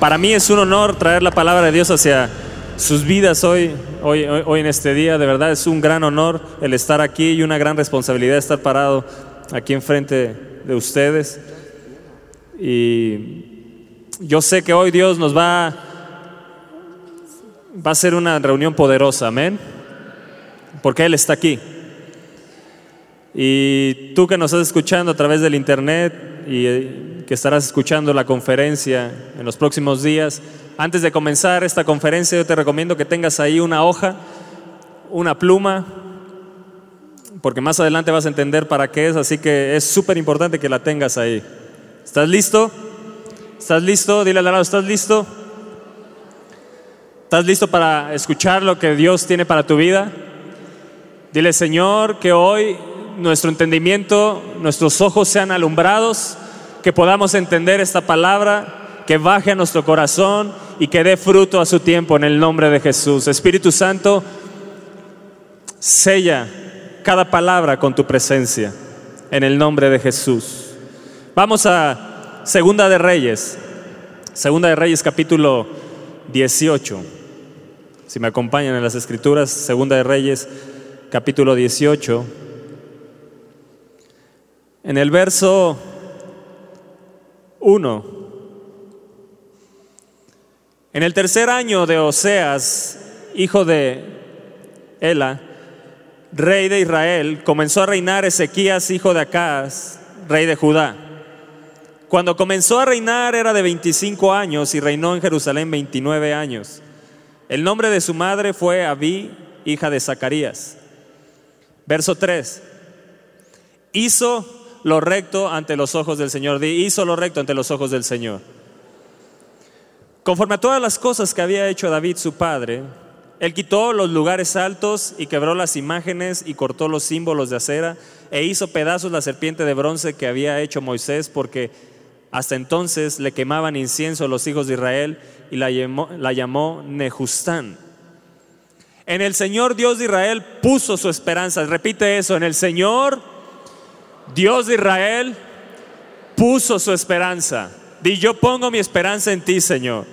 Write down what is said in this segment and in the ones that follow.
Para mí es un honor traer la palabra de Dios hacia sus vidas hoy, hoy, hoy, en este día. De verdad es un gran honor el estar aquí y una gran responsabilidad estar parado aquí enfrente de ustedes. Y yo sé que hoy Dios nos va, va a ser una reunión poderosa, amén. Porque Él está aquí. Y tú que nos estás escuchando a través del internet y que estarás escuchando la conferencia en los próximos días, antes de comenzar esta conferencia yo te recomiendo que tengas ahí una hoja, una pluma, porque más adelante vas a entender para qué es, así que es súper importante que la tengas ahí. ¿Estás listo? ¿Estás listo? Dile al lado, ¿estás listo? ¿Estás listo para escuchar lo que Dios tiene para tu vida? Dile, Señor, que hoy nuestro entendimiento, nuestros ojos sean alumbrados, que podamos entender esta palabra, que baje a nuestro corazón y que dé fruto a su tiempo en el nombre de Jesús. Espíritu Santo, sella cada palabra con tu presencia en el nombre de Jesús. Vamos a Segunda de Reyes, Segunda de Reyes capítulo 18. Si me acompañan en las escrituras, Segunda de Reyes capítulo 18. En el verso 1, en el tercer año de Oseas, hijo de Ela, rey de Israel, comenzó a reinar Ezequías, hijo de Acaz, rey de Judá. Cuando comenzó a reinar era de 25 años y reinó en Jerusalén 29 años. El nombre de su madre fue Abí, hija de Zacarías. Verso 3. Hizo lo recto ante los ojos del Señor. Hizo lo recto ante los ojos del Señor. Conforme a todas las cosas que había hecho David su padre, él quitó los lugares altos y quebró las imágenes y cortó los símbolos de acera e hizo pedazos la serpiente de bronce que había hecho Moisés porque hasta entonces le quemaban incienso los hijos de Israel y la llamó, la llamó. En el Señor Dios de Israel puso su esperanza. Repite eso, en el Señor Dios de Israel puso su esperanza. Di, yo pongo mi esperanza en ti, Señor.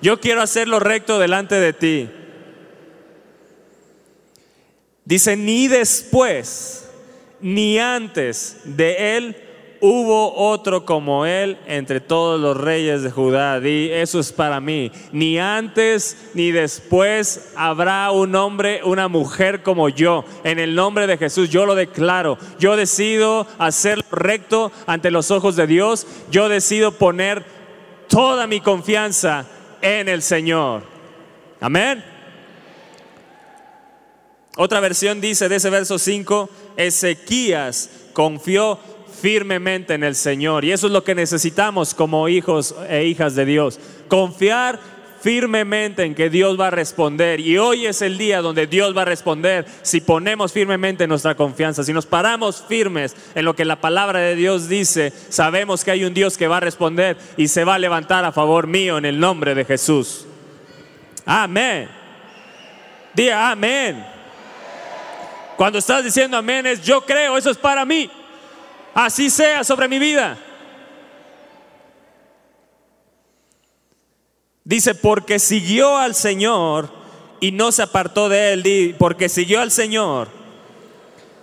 Yo quiero hacer lo recto delante de ti. Dice, ni después, ni antes de él hubo otro como él entre todos los reyes de Judá. Di, eso es para mí. Ni antes ni después habrá un hombre, una mujer como yo. En el nombre de Jesús yo lo declaro. Yo decido hacer recto ante los ojos de Dios. Yo decido poner toda mi confianza en el Señor. Amén. Otra versión dice de ese verso 5, Ezequías confió firmemente en el Señor. Y eso es lo que necesitamos como hijos e hijas de Dios. Confiar firmemente en que Dios va a responder. Y hoy es el día donde Dios va a responder si ponemos firmemente nuestra confianza. Si nos paramos firmes en lo que la palabra de Dios dice, sabemos que hay un Dios que va a responder y se va a levantar a favor mío en el nombre de Jesús. Amén. Diga amén. Cuando estás diciendo amén es yo creo, eso es para mí así sea sobre mi vida. Dice, porque siguió al Señor y no se apartó de él. Porque siguió al Señor,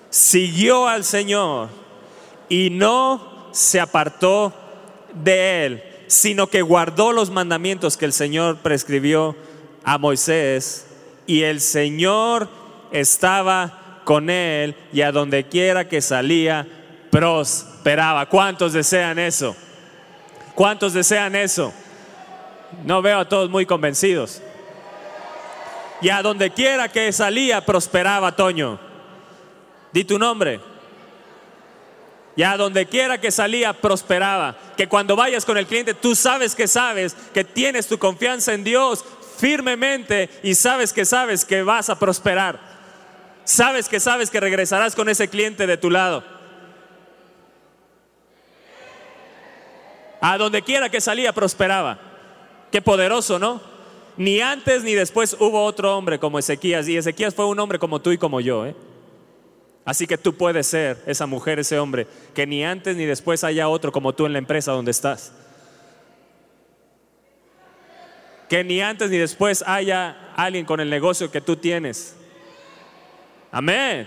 siguió al Señor y no se apartó de él, sino que guardó los mandamientos que el Señor prescribió a Moisés. Y el Señor estaba con él y a donde quiera que salía, prosperaba. ¿Cuántos desean eso? ¿Cuántos desean eso? No veo a todos muy convencidos. Y a donde quiera que salía, prosperaba Toño. Di tu nombre. Y a donde quiera que salía, prosperaba. Que cuando vayas con el cliente, tú sabes que sabes que tienes tu confianza en Dios firmemente y sabes que sabes que vas a prosperar. Sabes que sabes que regresarás con ese cliente de tu lado. A donde quiera que salía prosperaba. Qué poderoso, ¿no? Ni antes ni después hubo otro hombre como Ezequías. Y Ezequías fue un hombre como tú y como yo. ¿eh? Así que tú puedes ser esa mujer, ese hombre, que ni antes ni después haya otro como tú en la empresa donde estás. que ni antes ni después haya alguien con el negocio que tú tienes. Amén.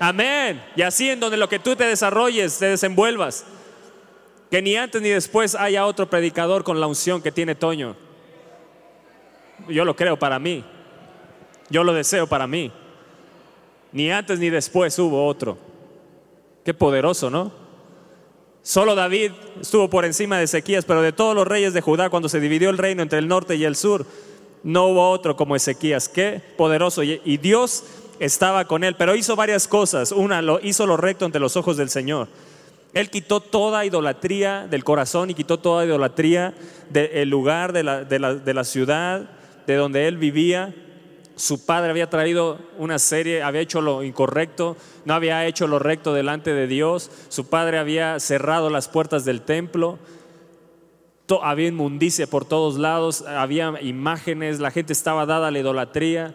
Amén. Y así en donde lo que tú te desarrolles, te desenvuelvas. Que ni antes ni después haya otro predicador con la unción que tiene Toño. Yo lo creo para mí. Yo lo deseo para mí. Ni antes ni después hubo otro. Qué poderoso, ¿no? Solo David estuvo por encima de Ezequías, pero de todos los reyes de Judá, cuando se dividió el reino entre el norte y el sur, no hubo otro como Ezequías. Qué poderoso. Y Dios estaba con él, pero hizo varias cosas. Una, lo hizo lo recto ante los ojos del Señor. Él quitó toda idolatría del corazón y quitó toda idolatría del lugar, de la, de la ciudad, de donde él vivía. Su padre había traído una serie, había hecho lo incorrecto, no había hecho lo recto delante de Dios. Su padre había cerrado las puertas del templo. Había inmundicia por todos lados, había imágenes, la gente estaba dada a la idolatría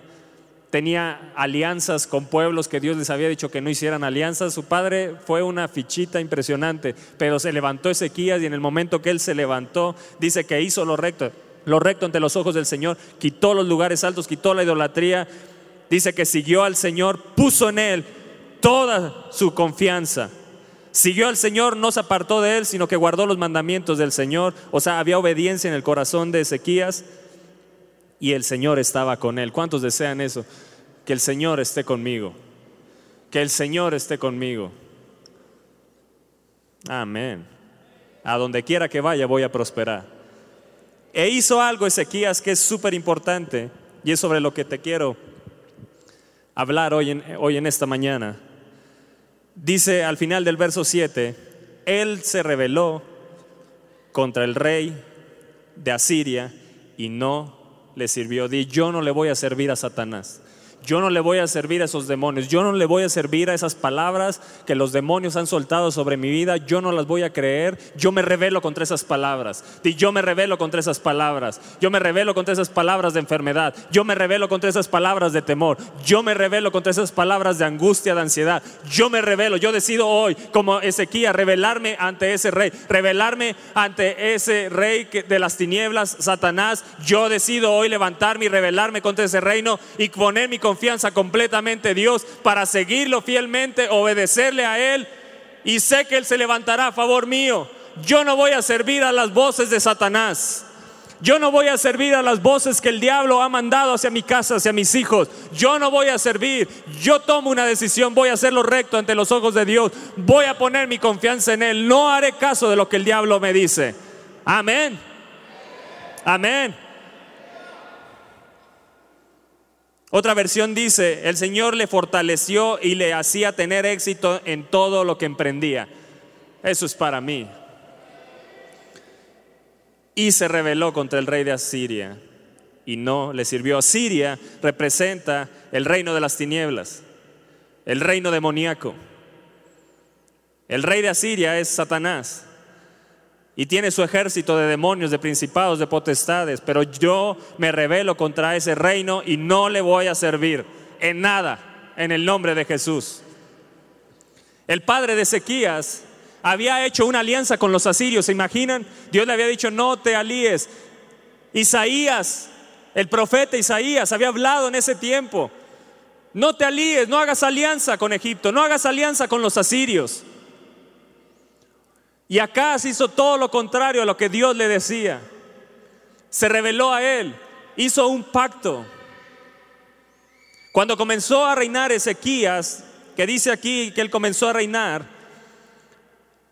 tenía alianzas con pueblos que Dios les había dicho que no hicieran alianzas. Su padre fue una fichita impresionante, pero se levantó Ezequías y en el momento que él se levantó, dice que hizo lo recto, lo recto ante los ojos del Señor, quitó los lugares altos, quitó la idolatría, dice que siguió al Señor, puso en él toda su confianza. Siguió al Señor, no se apartó de él, sino que guardó los mandamientos del Señor. O sea, había obediencia en el corazón de Ezequías y el Señor estaba con él. ¿Cuántos desean eso? Que el Señor esté conmigo. Que el Señor esté conmigo. Amén. A donde quiera que vaya voy a prosperar. E hizo algo Ezequías que es súper importante y es sobre lo que te quiero hablar hoy en, hoy en esta mañana. Dice al final del verso 7, Él se rebeló contra el rey de Asiria y no le sirvió. Di, yo no le voy a servir a Satanás. Yo no le voy a servir a esos demonios. Yo no le voy a servir a esas palabras que los demonios han soltado sobre mi vida. Yo no las voy a creer. Yo me revelo contra esas palabras. Yo me revelo contra esas palabras. Yo me revelo contra esas palabras de enfermedad. Yo me revelo contra esas palabras de temor. Yo me revelo contra esas palabras de angustia, de ansiedad. Yo me revelo. Yo decido hoy, como Ezequiel, revelarme ante ese rey. Revelarme ante ese rey de las tinieblas, Satanás. Yo decido hoy levantarme y revelarme contra ese reino y poner mi confianza completamente en Dios para seguirlo fielmente, obedecerle a Él y sé que Él se levantará a favor mío. Yo no voy a servir a las voces de Satanás. Yo no voy a servir a las voces que el diablo ha mandado hacia mi casa, hacia mis hijos. Yo no voy a servir. Yo tomo una decisión, voy a hacerlo recto ante los ojos de Dios. Voy a poner mi confianza en Él. No haré caso de lo que el diablo me dice. Amén. Amén. Otra versión dice, el Señor le fortaleció y le hacía tener éxito en todo lo que emprendía. Eso es para mí. Y se rebeló contra el rey de Asiria y no le sirvió. Asiria representa el reino de las tinieblas, el reino demoníaco. El rey de Asiria es Satanás y tiene su ejército de demonios, de principados, de potestades, pero yo me rebelo contra ese reino y no le voy a servir en nada en el nombre de Jesús. El padre de Ezequías había hecho una alianza con los asirios, ¿se imaginan? Dios le había dicho, no te alíes. Isaías, el profeta Isaías, había hablado en ese tiempo, no te alíes, no hagas alianza con Egipto, no hagas alianza con los asirios. Y se hizo todo lo contrario a lo que Dios le decía. Se reveló a él, hizo un pacto. Cuando comenzó a reinar Ezequías, que dice aquí que él comenzó a reinar,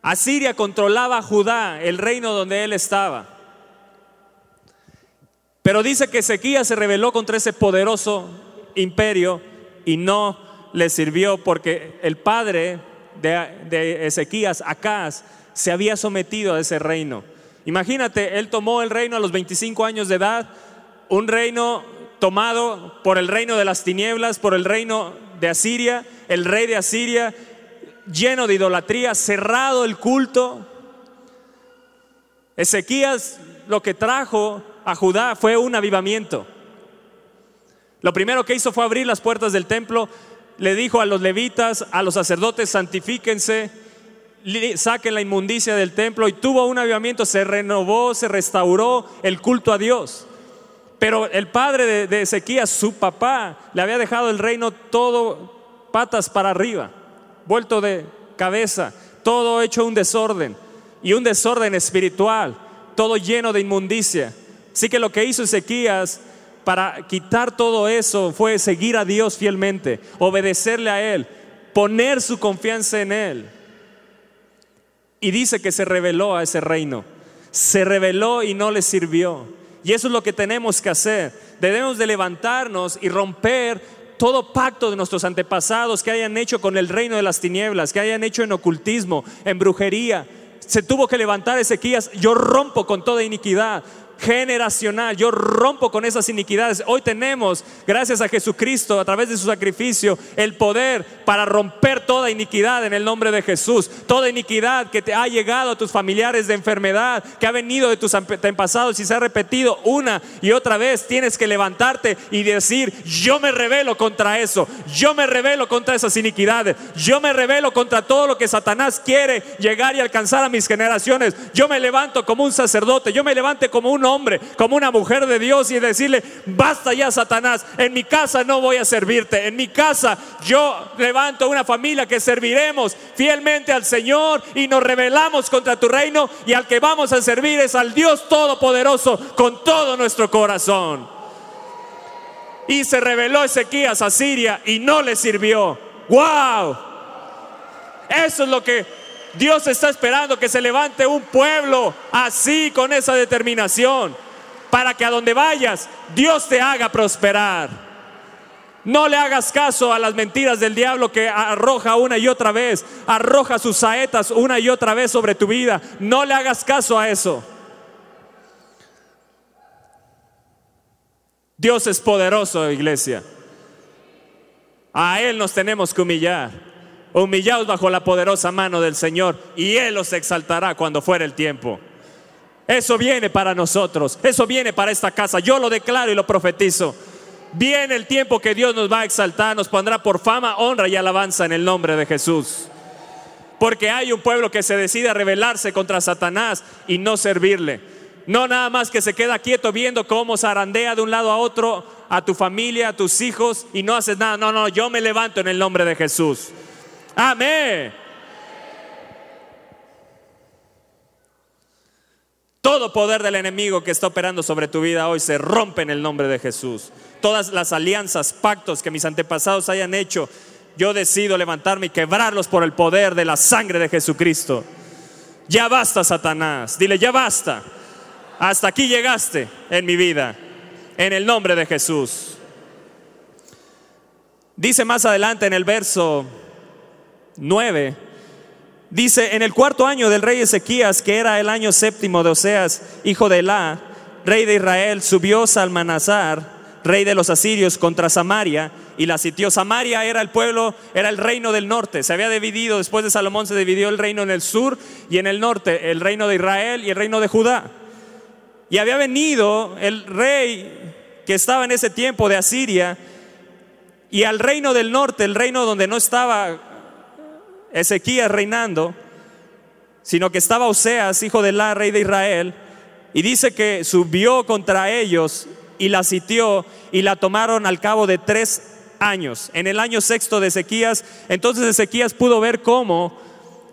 Asiria controlaba a Judá, el reino donde él estaba. Pero dice que Ezequías se rebeló contra ese poderoso imperio y no le sirvió porque el padre de, de Ezequías, Acaz, se había sometido a ese reino. Imagínate, él tomó el reino a los 25 años de edad, un reino tomado por el reino de las tinieblas, por el reino de Asiria, el rey de Asiria, lleno de idolatría, cerrado el culto. Ezequías lo que trajo a Judá fue un avivamiento. Lo primero que hizo fue abrir las puertas del templo, le dijo a los levitas, a los sacerdotes, santifíquense, saquen la inmundicia del templo y tuvo un avivamiento, se renovó, se restauró el culto a Dios. Pero el padre de, de Ezequías, su papá, le había dejado el reino todo patas para arriba, vuelto de cabeza, todo hecho un desorden y un desorden espiritual, todo lleno de inmundicia. Así que lo que hizo Ezequías para quitar todo eso fue seguir a Dios fielmente, obedecerle a Él, poner su confianza en Él. Y dice que se reveló a ese reino. Se reveló y no le sirvió. Y eso es lo que tenemos que hacer. Debemos de levantarnos y romper todo pacto de nuestros antepasados que hayan hecho con el reino de las tinieblas, que hayan hecho en ocultismo, en brujería. Se tuvo que levantar Ezequías, yo rompo con toda iniquidad, generacional. Yo rompo con esas iniquidades. Hoy tenemos, gracias a Jesucristo, a través de su sacrificio, el poder para romper toda iniquidad en el nombre de Jesús. Toda iniquidad que te ha llegado a tus familiares de enfermedad, que ha venido de tus antepasados y se ha repetido una y otra vez, tienes que levantarte y decir, yo me revelo contra eso. Yo me revelo contra esas iniquidades. Yo me revelo contra todo lo que Satanás quiere llegar y alcanzar a mis generaciones. Yo me levanto como un sacerdote. Yo me levante como un hombre, como una mujer de Dios y decirle, basta ya Satanás, en mi casa no voy a servirte, en mi casa yo levanto una familia que serviremos fielmente al Señor y nos rebelamos contra tu reino y al que vamos a servir es al Dios Todopoderoso con todo nuestro corazón. Y se reveló Ezequías a Siria y no le sirvió. ¡Wow! Eso es lo que Dios está esperando que se levante un pueblo así, con esa determinación, para que a donde vayas, Dios te haga prosperar. No le hagas caso a las mentiras del diablo que arroja una y otra vez, arroja sus saetas una y otra vez sobre tu vida. No le hagas caso a eso. Dios es poderoso, iglesia. A Él nos tenemos que humillar. Humillaos bajo la poderosa mano del Señor y Él os exaltará cuando fuera el tiempo. Eso viene para nosotros, eso viene para esta casa. Yo lo declaro y lo profetizo. Viene el tiempo que Dios nos va a exaltar, nos pondrá por fama, honra y alabanza en el nombre de Jesús. Porque hay un pueblo que se decide a rebelarse contra Satanás y no servirle. No nada más que se queda quieto viendo cómo zarandea de un lado a otro a tu familia, a tus hijos y no haces nada. No, no, yo me levanto en el nombre de Jesús. Amén. Todo poder del enemigo que está operando sobre tu vida hoy se rompe en el nombre de Jesús. Todas las alianzas, pactos que mis antepasados hayan hecho, yo decido levantarme y quebrarlos por el poder de la sangre de Jesucristo. Ya basta, Satanás. Dile, ya basta. Hasta aquí llegaste en mi vida. En el nombre de Jesús. Dice más adelante en el verso 9, dice, en el cuarto año del rey Ezequías, que era el año séptimo de Oseas, hijo de Elá, rey de Israel, subió Salmanazar, rey de los asirios, contra Samaria y la sitió. Samaria era el pueblo, era el reino del norte. Se había dividido, después de Salomón se dividió el reino en el sur y en el norte, el reino de Israel y el reino de Judá. Y había venido el rey que estaba en ese tiempo de Asiria y al reino del norte, el reino donde no estaba Ezequías reinando, sino que estaba Oseas, hijo de la rey de Israel, y dice que subió contra ellos y la sitió y la tomaron al cabo de tres años. En el año sexto de Ezequías, entonces Ezequías pudo ver cómo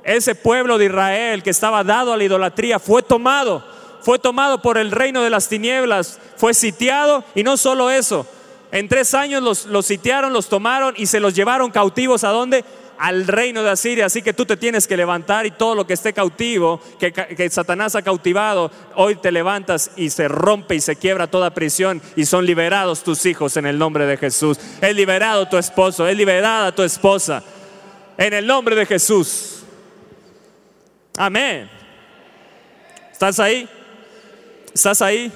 ese pueblo de Israel que estaba dado a la idolatría fue tomado, fue tomado por el reino de las tinieblas, fue sitiado y no solo eso, en tres años los, los sitiaron, los tomaron y se los llevaron cautivos a dónde? Al reino de Asiria. Así que tú te tienes que levantar y todo lo que esté cautivo, que, Satanás ha cautivado, hoy te levantas y se rompe y se quiebra toda prisión y son liberados tus hijos en el nombre de Jesús. Es liberado tu esposo, es liberada tu esposa en el nombre de Jesús. Amén. ¿Estás ahí? ¿Estás ahí?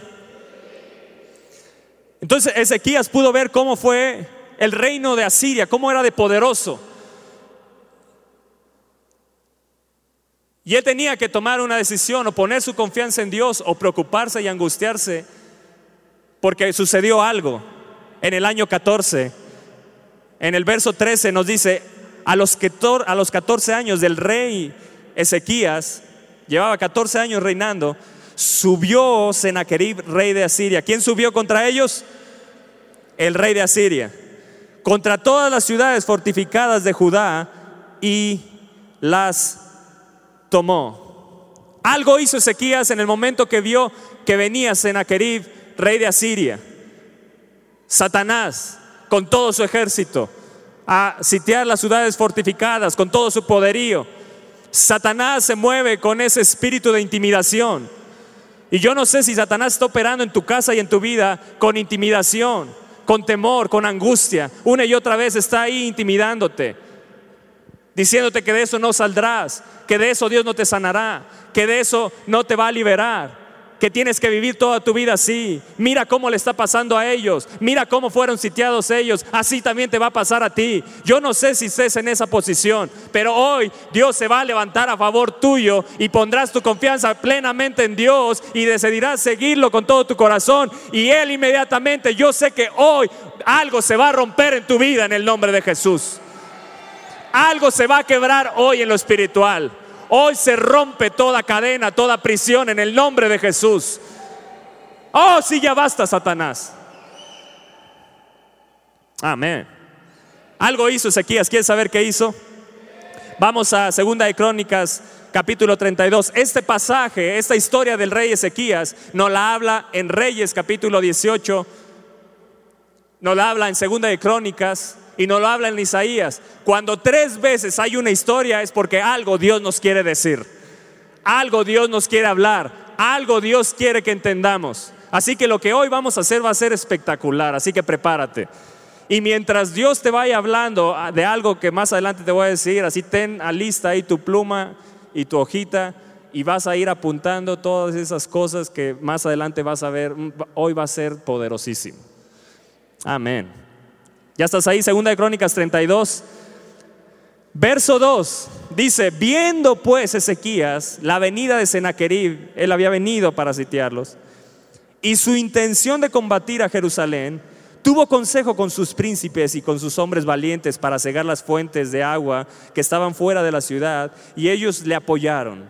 Entonces Ezequías pudo ver cómo fue el reino de Asiria, cómo era de poderoso. Y él tenía que tomar una decisión o poner su confianza en Dios o preocuparse y angustiarse porque sucedió algo. En el año 14, en el verso 13 nos dice, a los, a los 14 años del rey Ezequías, llevaba 14 años reinando, subió Sennacherib, rey de Asiria. ¿Quién subió contra ellos? El rey de Asiria. Contra todas las ciudades fortificadas de Judá y las tomó. Algo hizo Ezequías en el momento que vio que venía Sennacherib, rey de Asiria. Satanás, con todo su ejército, a sitiar las ciudades fortificadas, con todo su poderío. Satanás se mueve con ese espíritu de intimidación. Y yo no sé si Satanás está operando en tu casa y en tu vida con intimidación, con temor, con angustia. Una y otra vez está ahí intimidándote, diciéndote que de eso no saldrás, que de eso Dios no te sanará, que de eso no te va a liberar que tienes que vivir toda tu vida así. Mira cómo le está pasando a ellos. Mira cómo fueron sitiados ellos. Así también te va a pasar a ti. Yo no sé si estés en esa posición, pero hoy Dios se va a levantar a favor tuyo y pondrás tu confianza plenamente en Dios y decidirás seguirlo con todo tu corazón. Y Él inmediatamente, yo sé que hoy algo se va a romper en tu vida en el nombre de Jesús. Algo se va a quebrar hoy en lo espiritual. Hoy se rompe toda cadena, toda prisión en el nombre de Jesús. Oh, sí, ya basta, Satanás. Amén. Algo hizo Ezequías. ¿Quieres saber qué hizo? Vamos a Segunda de Crónicas, capítulo 32. Este pasaje, esta historia del rey Ezequías, nos la habla en Reyes, capítulo 18. Nos la habla en Segunda de Crónicas, y no lo habla en Isaías. Cuando tres veces hay una historia es porque algo Dios nos quiere decir. Algo Dios nos quiere hablar. Algo Dios quiere que entendamos. Así que lo que hoy vamos a hacer va a ser espectacular. Así que prepárate. Y mientras Dios te vaya hablando de algo que más adelante te voy a decir, así ten a lista ahí tu pluma y tu hojita y vas a ir apuntando todas esas cosas que más adelante vas a ver. Hoy va a ser poderosísimo. Amén. Ya estás ahí, segunda de Crónicas 32. Verso 2 dice, viendo pues Ezequías la venida de Sennacherib, él había venido para sitiarlos, y su intención de combatir a Jerusalén, tuvo consejo con sus príncipes y con sus hombres valientes para cegar las fuentes de agua que estaban fuera de la ciudad, y ellos le apoyaron.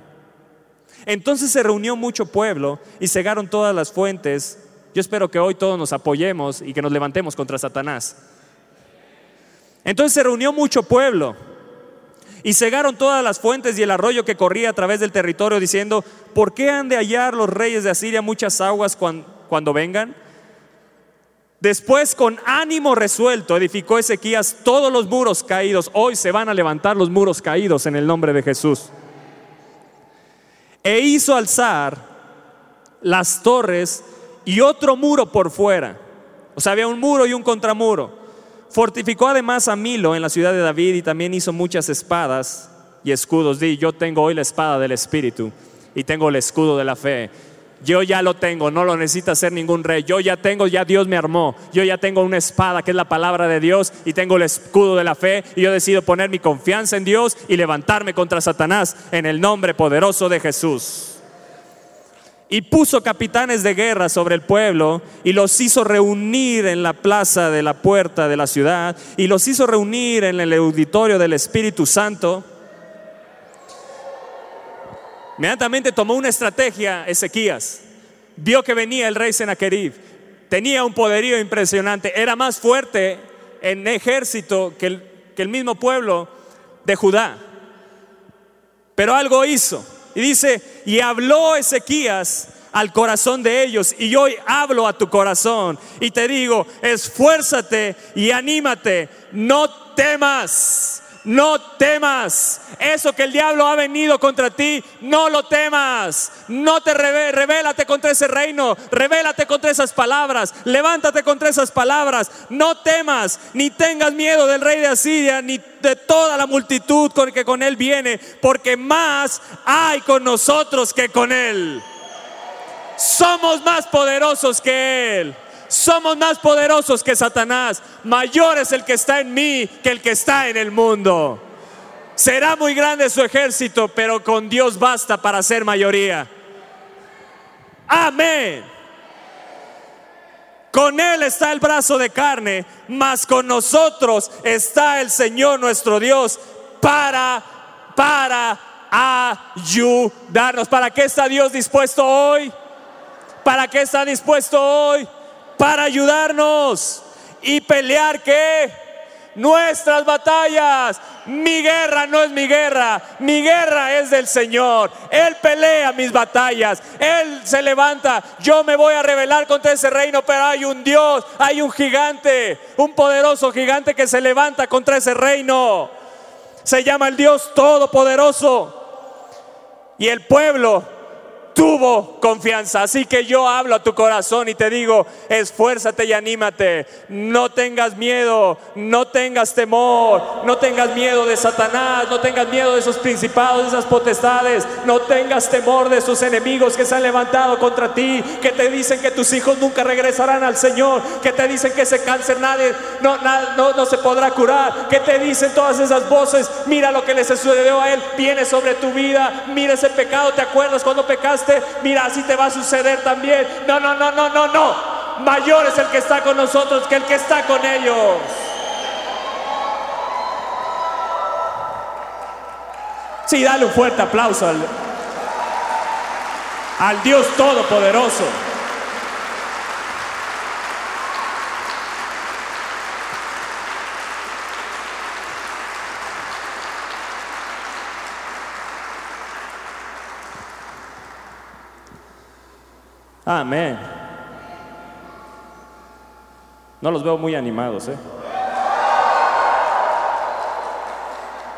Entonces se reunió mucho pueblo y cegaron todas las fuentes. Yo espero que hoy todos nos apoyemos y que nos levantemos contra Satanás. Entonces se reunió mucho pueblo y cegaron todas las fuentes y el arroyo que corría a través del territorio diciendo, ¿por qué han de hallar los reyes de Asiria muchas aguas cuando, vengan? Después, con ánimo resuelto, edificó Ezequías todos los muros caídos. Hoy se van a levantar los muros caídos en el nombre de Jesús. E hizo alzar las torres y otro muro por fuera. O sea, había un muro y un contramuro. Fortificó además a Milo en la ciudad de David y también hizo muchas espadas y escudos. Di, yo tengo hoy la espada del Espíritu y tengo el escudo de la fe. Yo ya lo tengo, no lo necesita ser ningún rey. Yo ya tengo, ya Dios me armó. Yo ya tengo una espada que es la palabra de Dios y tengo el escudo de la fe y yo decido poner mi confianza en Dios y levantarme contra Satanás en el nombre poderoso de Jesús y puso capitanes de guerra sobre el pueblo y los hizo reunir en la plaza de la puerta de la ciudad y los hizo reunir en el auditorio del Espíritu Santo. Inmediatamente tomó una estrategia Ezequías. Vio que venía el rey Sennacherib. Tenía un poderío impresionante. Era más fuerte en ejército que que el mismo pueblo de Judá. Pero algo hizo y dice, y habló Ezequías al corazón de ellos y hoy hablo a tu corazón y te digo, esfuérzate y anímate, no temas. No temas. Eso que el diablo ha venido contra ti, no lo temas. No te revélate contra ese reino. Revélate contra esas palabras. Levántate contra esas palabras. No temas, ni tengas miedo del rey de Asiria, ni de toda la multitud con que con él viene, porque más hay con nosotros que con él. Somos más poderosos que él. Somos más poderosos que Satanás. Mayor es el que está en mí que el que está en el mundo. Será muy grande su ejército, pero con Dios basta para ser mayoría. Amén. Con Él está el brazo de carne, mas con nosotros está el Señor nuestro Dios para, para ayudarnos. ¿Para qué está Dios dispuesto hoy? ¿Para qué está dispuesto hoy? Para ayudarnos y pelear qué? Nuestras batallas. Mi guerra no es mi guerra, mi guerra es del Señor. Él pelea mis batallas, Él se levanta. Yo me voy a rebelar contra ese reino, pero hay un Dios, hay un gigante, un poderoso gigante que se levanta contra ese reino. Se llama el Dios Todopoderoso. Y el pueblo tuvo confianza. Así que yo hablo a tu corazón y te digo, esfuérzate y anímate. No tengas miedo, no tengas temor, no tengas miedo de Satanás, no tengas miedo de esos principados, de esas potestades, no tengas temor de esos enemigos que se han levantado contra ti, que te dicen que tus hijos nunca regresarán al Señor, que te dicen que ese cáncer nadie, no, no, no se podrá curar, que te dicen todas esas voces, mira lo que le sucedió a él, viene sobre tu vida, mira ese pecado, ¿te acuerdas cuando pecaste? Mira, así te va a suceder también. No, no, no, no, no, no. Mayor es el que está con nosotros que el que está con ellos. Sí, dale un fuerte aplauso al, al Dios Todopoderoso. Amén. No los veo muy animados, ¿eh?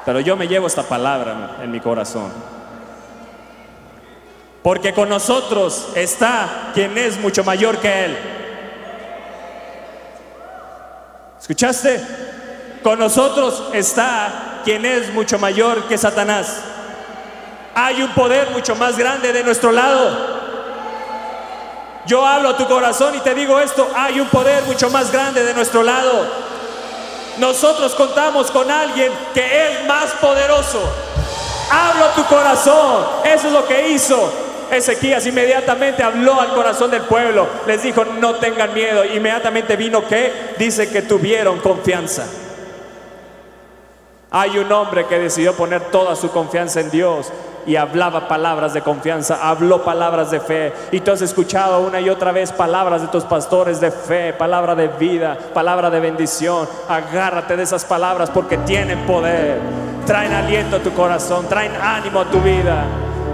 Pero yo me llevo esta palabra en mi corazón. Porque con nosotros está quien es mucho mayor que Él. ¿Escuchaste? Con nosotros está quien es mucho mayor que Satanás. Hay un poder mucho más grande de nuestro lado. Yo hablo a tu corazón y te digo esto, hay un poder mucho más grande de nuestro lado. Nosotros contamos con alguien que es más poderoso. Hablo a tu corazón. Eso es lo que hizo Ezequías. Inmediatamente habló al corazón del pueblo. Les dijo, no tengan miedo. Inmediatamente vino que dice que tuvieron confianza. Hay un hombre que decidió poner toda su confianza en Dios y hablaba palabras de confianza, habló palabras de fe. Y tú has escuchado una y otra vez palabras de tus pastores de fe, palabra de vida, palabra de bendición. Agárrate de esas palabras porque tienen poder. Traen aliento a tu corazón, traen ánimo a tu vida.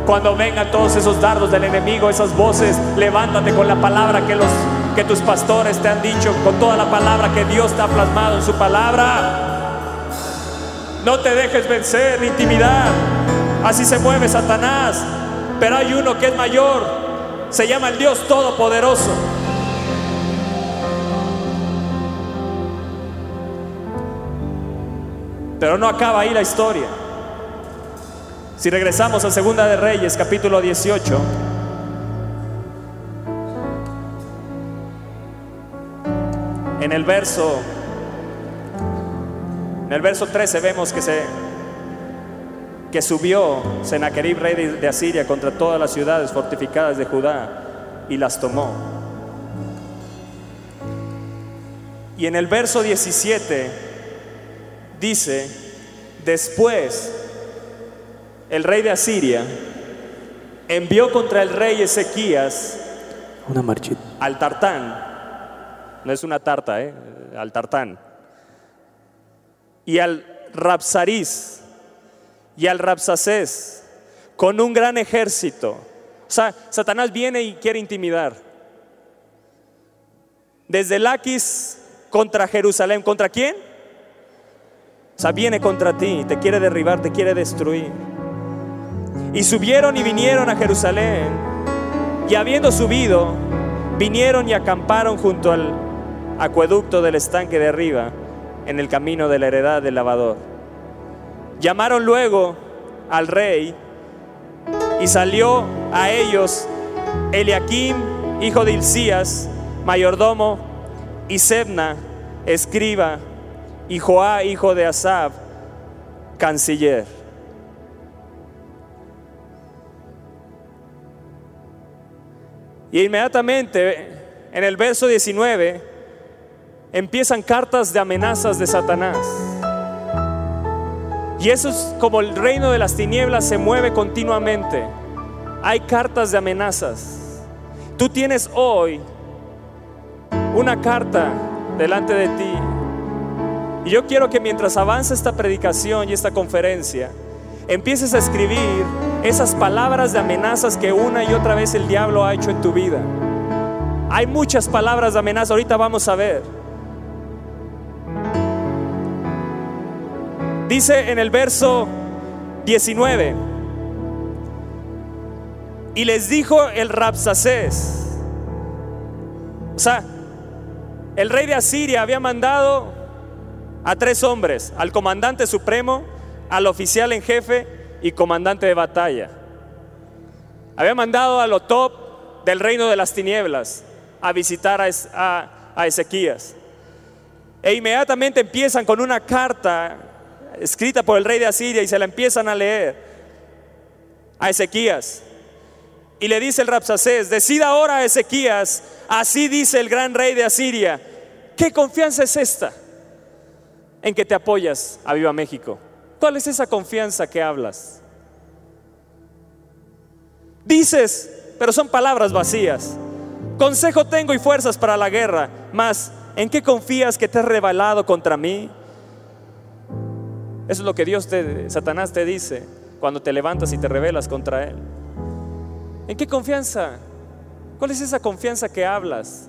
Cuando vengan todos esos dardos del enemigo, esas voces, levántate con la palabra que los que tus pastores te han dicho, con toda la palabra que Dios te ha plasmado en su palabra. No te dejes vencer ni intimidar. Así se mueve Satanás. Pero hay uno que es mayor. Se llama el Dios Todopoderoso. Pero no acaba ahí la historia. Si regresamos a Segunda de Reyes, capítulo 18. En el verso en el verso 13 vemos que se que subió Sennacherib, rey de Asiria, contra todas las ciudades fortificadas de Judá y las tomó. Y en el verso 17 dice, después el rey de Asiria envió contra el rey Ezequías una marchita. al tartán, no es una tarta, ¿eh? al tartán, y al Rapsarís, y al Rapsacés con un gran ejército. O sea, Satanás viene y quiere intimidar. Desde Laquis contra Jerusalén. ¿Contra quién? O sea, viene contra ti, te quiere derribar, te quiere destruir. Y subieron y vinieron a Jerusalén. Y habiendo subido, vinieron y acamparon junto al acueducto del estanque de arriba, en el camino de la heredad del lavador. Llamaron luego al rey y salió a ellos Eliakim, hijo de Hilcías, mayordomo, y Sebna, escriba, y Joá, hijo de Asab, canciller. Y inmediatamente en el verso 19 empiezan cartas de amenazas de Satanás. Y eso es como el reino de las tinieblas se mueve continuamente. Hay cartas de amenazas. Tú tienes hoy una carta delante de ti. Y yo quiero que mientras avanza esta predicación y esta conferencia, empieces a escribir esas palabras de amenazas que una y otra vez el diablo ha hecho en tu vida. Hay muchas palabras de amenaza, ahorita vamos a ver. Dice en el verso 19, y les dijo el Rapsacés, o sea, el rey de Asiria había mandado a tres hombres, al comandante supremo, al oficial en jefe y comandante de batalla. Había mandado a lo top del reino de las tinieblas a visitar a, Ezequías. E inmediatamente empiezan con una carta escrita por el rey de Asiria y se la empiezan a leer a Ezequías. Y le dice el Rapsacés, decida ahora Ezequías, así dice el gran rey de Asiria, ¿qué confianza es esta en que te apoyas a Viva México? ¿Cuál es esa confianza que hablas? Dices, pero son palabras vacías. Consejo tengo y fuerzas para la guerra, mas ¿en qué confías que te has rebelado contra mí? Eso es lo que Dios te, Satanás te dice cuando te levantas y te rebelas contra él. ¿En qué confianza? ¿Cuál es esa confianza que hablas?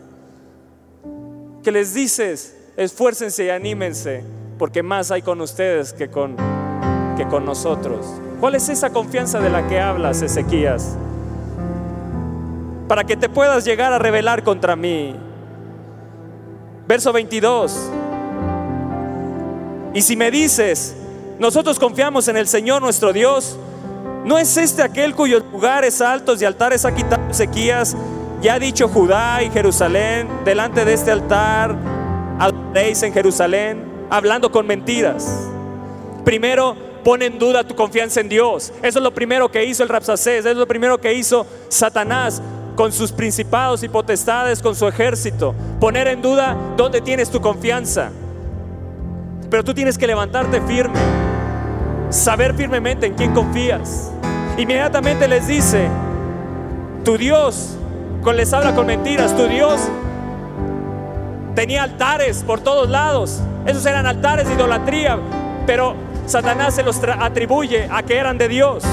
Que les dices, esfuércense y anímense, porque más hay con ustedes que con, que con nosotros. ¿Cuál es esa confianza de la que hablas, Ezequías? Para que te puedas llegar a rebelar contra mí. Verso 22. Y si me dices, nosotros confiamos en el Señor nuestro Dios, ¿no es este aquel cuyos lugares altos y altares ha quitado Ezequías? Ya ha dicho Judá y Jerusalén, delante de este altar adoréis en Jerusalén, hablando con mentiras. Primero, pone en duda tu confianza en Dios. Eso es lo primero que hizo el Rapsacés, eso es lo primero que hizo Satanás con sus principados y potestades, con su ejército. Poner en duda dónde tienes tu confianza. Pero tú tienes que levantarte firme, saber firmemente en quién confías. Inmediatamente les dice, tu Dios, con les habla con mentiras, tu Dios tenía altares por todos lados. Esos eran altares de idolatría, pero Satanás se los atribuye a que eran de Dios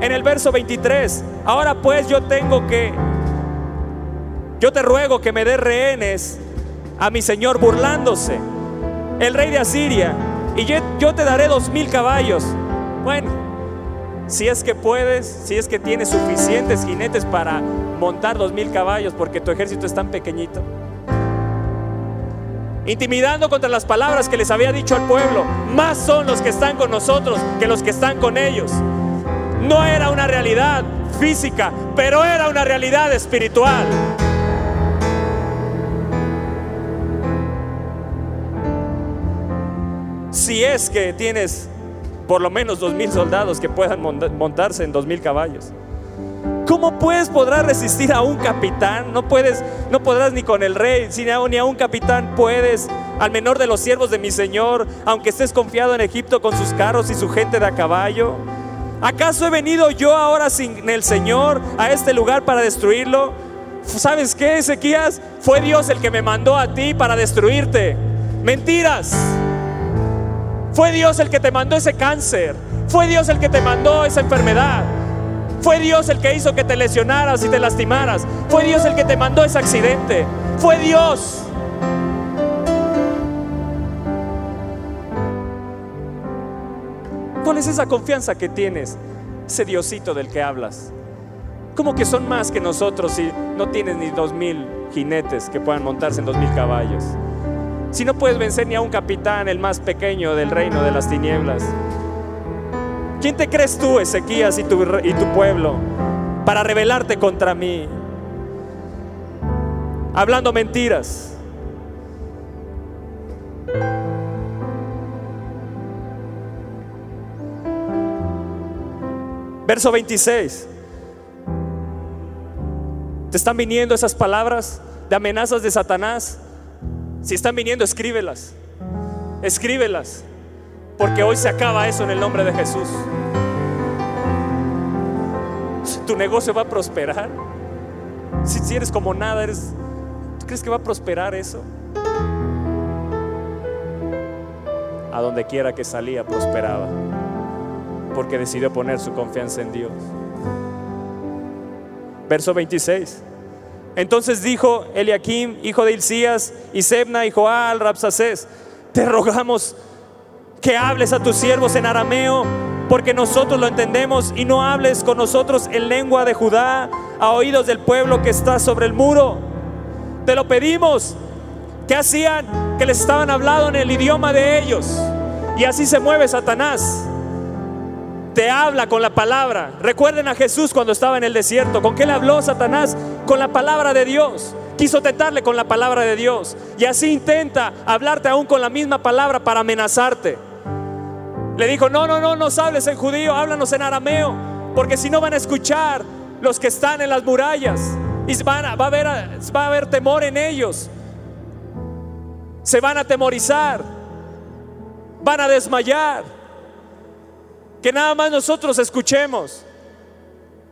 en el verso 23, ahora pues yo tengo que, yo te ruego que me des rehenes a mi Señor burlándose, el rey de Asiria, y yo, te daré dos mil caballos. Bueno, si es que puedes, si es que tienes suficientes jinetes para montar dos mil caballos, porque tu ejército es tan pequeñito. Intimidando contra las palabras que les había dicho al pueblo, más son los que están con nosotros que los que están con ellos no era una realidad física, pero era una realidad espiritual. Si es que tienes por lo menos dos mil soldados que puedan montarse en dos mil caballos. ¿Cómo puedes podrás resistir a un capitán? No puedes, no podrás ni con el rey, ni a un capitán puedes, al menor de los siervos de mi Señor, aunque estés confiado en Egipto con sus carros y su gente de a caballo. ¿Acaso he venido yo ahora sin el Señor a este lugar para destruirlo? ¿Sabes qué, Ezequías? Fue Dios el que me mandó a ti para destruirte. Mentiras. Fue Dios el que te mandó ese cáncer. Fue Dios el que te mandó esa enfermedad. Fue Dios el que hizo que te lesionaras y te lastimaras. Fue Dios el que te mandó ese accidente. Fue Dios. ¿Cuál es esa confianza que tienes? Ese Diosito del que hablas. ¿Cómo que son más que nosotros si no tienes ni dos mil jinetes que puedan montarse en dos mil caballos? Si no puedes vencer ni a un capitán, el más pequeño del reino de las tinieblas. ¿Quién te crees tú, Ezequías y tu, y tu pueblo, para rebelarte contra mí? Hablando mentiras. Verso 26. ¿Te están viniendo esas palabras de amenazas de Satanás? Si están viniendo, escríbelas. Escríbelas. Porque hoy se acaba eso en el nombre de Jesús. Tu negocio va a prosperar. Si, eres como nada, eres, ¿tú crees que va a prosperar eso? A donde quiera que salía, prosperaba. Porque decidió poner su confianza en Dios. Verso 26. Entonces dijo Eliakim, hijo de Hilcías, y Sebna, y Joal, Rapsacés, te rogamos que hables a tus siervos en arameo, porque nosotros lo entendemos, y no hables con nosotros en lengua de Judá, a oídos del pueblo que está sobre el muro. Te lo pedimos. ¿Qué hacían? Que les estaban hablando en el idioma de ellos. Y así se mueve Satanás te habla con la palabra. Recuerden a Jesús cuando estaba en el desierto. ¿Con qué le habló Satanás? Con la palabra de Dios. Quiso tentarle con la palabra de Dios. Y así intenta hablarte aún con la misma palabra para amenazarte. Le dijo, no, no, no, no hables en judío, háblanos en arameo. Porque si no van a escuchar los que están en las murallas. Y van a, va, a haber, va a haber temor en ellos. Se van a temorizar. Van a desmayar que nada más nosotros escuchemos.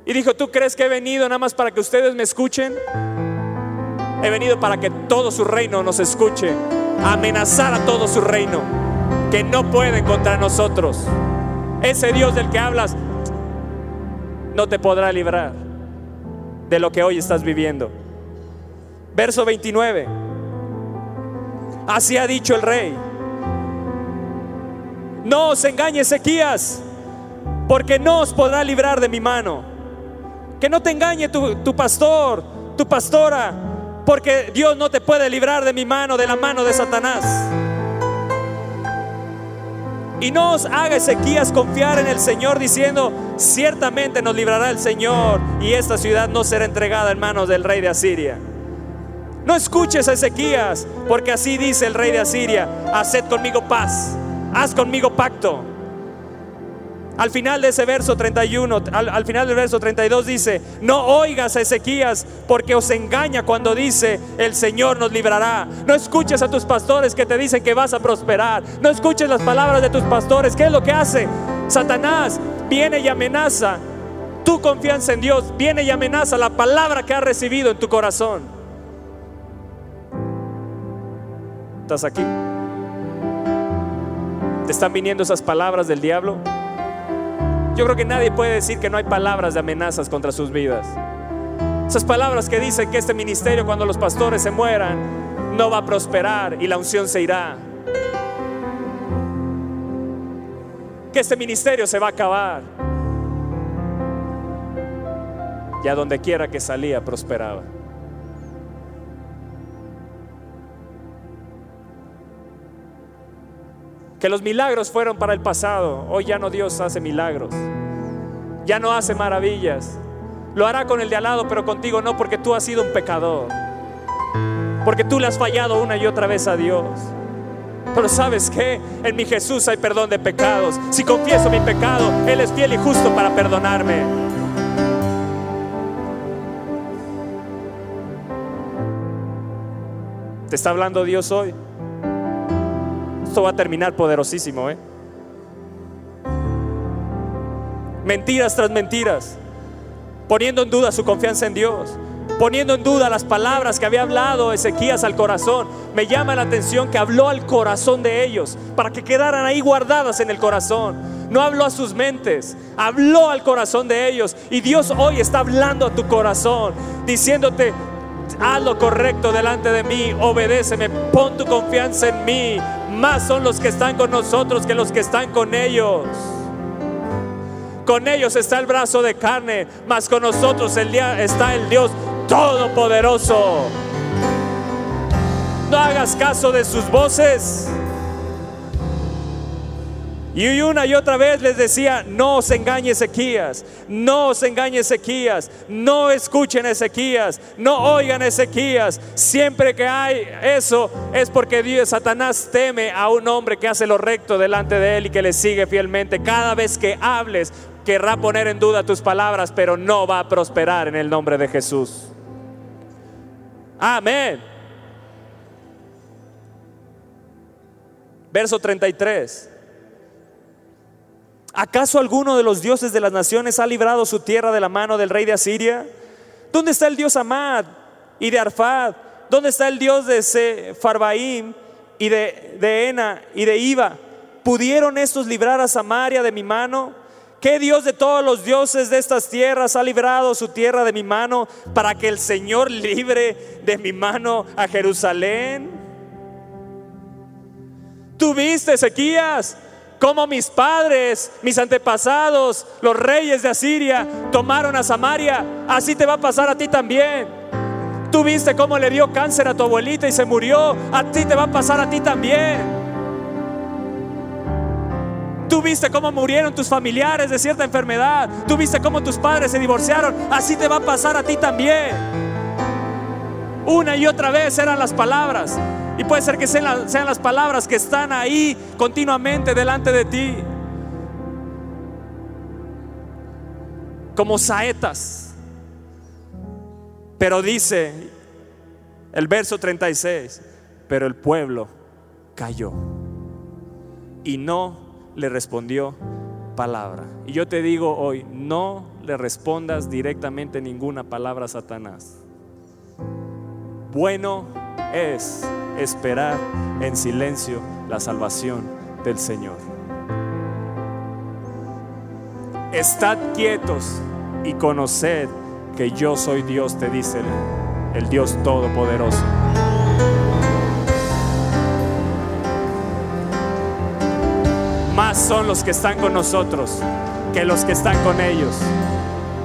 Y dijo, ¿tú crees que he venido nada más para que ustedes me escuchen? He venido para que todo su reino nos escuche, amenazar a todo su reino, que no pueden contra nosotros. Ese Dios del que hablas no te podrá librar de lo que hoy estás viviendo. Verso 29. Así ha dicho el rey. No os engañe Ezequías porque no os podrá librar de mi mano. Que no te engañe tu, tu pastor, tu pastora, porque Dios no te puede librar de mi mano, de la mano de Satanás. Y no os haga Ezequías confiar en el Señor diciendo, ciertamente nos librará el Señor y esta ciudad no será entregada en manos del rey de Asiria. No escuches a Ezequías, porque así dice el rey de Asiria, haced conmigo paz, haz conmigo pacto. Al final de ese verso 31, al, final del verso 32 dice, no oigas a Ezequías porque os engaña cuando dice, el Señor nos librará. No escuches a tus pastores que te dicen que vas a prosperar. No escuches las palabras de tus pastores. ¿Qué es lo que hace? Satanás viene y amenaza tu confianza en Dios, viene y amenaza la palabra que has recibido en tu corazón. ¿Estás aquí? ¿Te están viniendo esas palabras del diablo? Yo creo que nadie puede decir que no hay palabras de amenazas contra sus vidas. Esas palabras que dicen que este ministerio cuando los pastores se mueran no va a prosperar y la unción se irá. Que este ministerio se va a acabar. Y a donde quiera que salía prosperaba. Que los milagros fueron para el pasado. Hoy ya no Dios hace milagros. Ya no hace maravillas. Lo hará con el de al lado, pero contigo no, porque tú has sido un pecador. Porque tú le has fallado una y otra vez a Dios. Pero sabes que en mi Jesús hay perdón de pecados. Si confieso mi pecado, Él es fiel y justo para perdonarme. ¿Te está hablando Dios hoy? Esto va a terminar poderosísimo, ¿eh? Mentiras tras mentiras, poniendo en duda su confianza en Dios, poniendo en duda las palabras que había hablado Ezequías al corazón. Me llama la atención que habló al corazón de ellos para que quedaran ahí guardadas en el corazón. No habló a sus mentes, habló al corazón de ellos. Y Dios hoy está hablando a tu corazón, diciéndote, haz lo correcto delante de mí, obedéceme, pon tu confianza en mí, más son los que están con nosotros que los que están con ellos. Con ellos está el brazo de carne, más con nosotros está el Dios todopoderoso. No hagas caso de sus voces. Y una y otra vez les decía, no os engañe Ezequías, no os engañe Ezequías, no escuchen Ezequías, no oigan Ezequías. Siempre que hay eso es porque Dios, Satanás teme a un hombre que hace lo recto delante de él y que le sigue fielmente. Cada vez que hables, querrá poner en duda tus palabras, pero no va a prosperar en el nombre de Jesús. Amén. Verso 33. ¿Acaso alguno de los dioses de las naciones ha librado su tierra de la mano del rey de Asiria? ¿Dónde está el dios Amad y de Arfad? ¿Dónde está el dios de Sefarbaim y de, Ena y de Iba? ¿Pudieron estos librar a Samaria de mi mano? ¿Qué Dios de todos los dioses de estas tierras ha librado su tierra de mi mano para que el Señor libre de mi mano a Jerusalén? ¿Tú viste, Ezequías, cómo mis padres, mis antepasados, los reyes de Asiria tomaron a Samaria? Así te va a pasar a ti también. Tú viste cómo le dio cáncer a tu abuelita y se murió. A ti te va a pasar a ti también. Tú viste cómo murieron tus familiares de cierta enfermedad. Tú viste cómo tus padres se divorciaron. Así te va a pasar a ti también. Una y otra vez eran las palabras. Y puede ser que sean, las palabras que están ahí continuamente delante de ti. Como saetas. Pero dice el verso 36, pero el pueblo cayó y no le respondió palabra. Y yo te digo hoy, no le respondas directamente ninguna palabra a Satanás. Bueno es esperar en silencio la salvación del Señor. Estad quietos y conoced que yo soy Dios, te dice el Dios Todopoderoso. más son los que están con nosotros que los que están con ellos.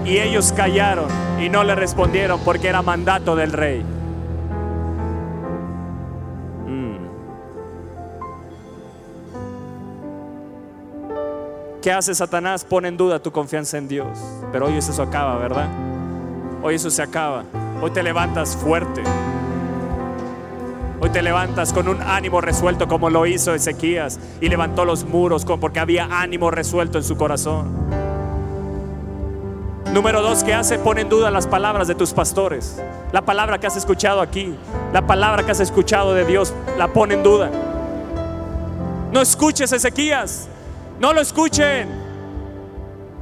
Y ellos callaron y no le respondieron porque era mandato del rey. ¿Qué hace Satanás? Pone en duda tu confianza en Dios. Pero hoy eso acaba, ¿verdad? Hoy eso se acaba. Hoy te levantas fuerte. Hoy te levantas con un ánimo resuelto como lo hizo Ezequías y levantó los muros porque había ánimo resuelto en su corazón. Número dos, ¿qué hace? Pone en duda las palabras de tus pastores. La palabra que has escuchado aquí, la palabra que has escuchado de Dios, la pone en duda. No escuches Ezequías, no lo escuchen,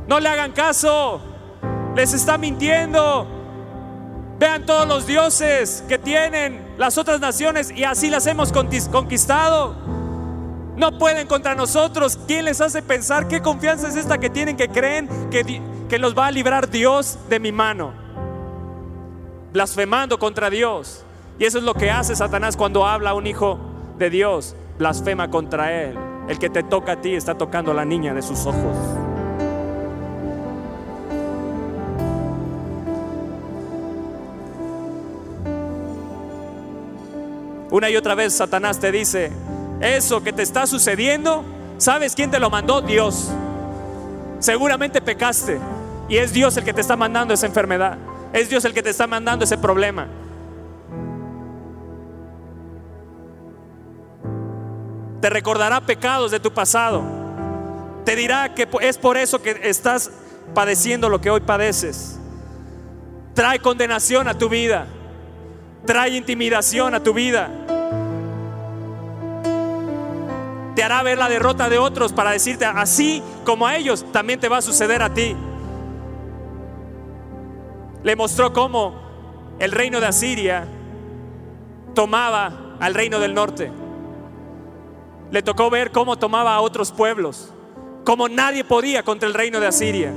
no le hagan caso, les está mintiendo. Vean todos los dioses que tienen las otras naciones y así las hemos conquistado. No pueden contra nosotros. ¿Quién les hace pensar qué confianza es esta que tienen que creen que, que los va a librar Dios de mi mano? Blasfemando contra Dios. Y eso es lo que hace Satanás cuando habla a un hijo de Dios. Blasfema contra él. El que te toca a ti está tocando a la niña de sus ojos. Una y otra vez Satanás te dice, eso que te está sucediendo, ¿sabes quién te lo mandó? Dios. Seguramente pecaste y es Dios el que te está mandando esa enfermedad. Es Dios el que te está mandando ese problema. Te recordará pecados de tu pasado. Te dirá que es por eso que estás padeciendo lo que hoy padeces. Trae condenación a tu vida trae intimidación a tu vida. Te hará ver la derrota de otros para decirte, así como a ellos, también te va a suceder a ti. Le mostró cómo el reino de Asiria tomaba al reino del norte. Le tocó ver cómo tomaba a otros pueblos, como nadie podía contra el reino de Asiria.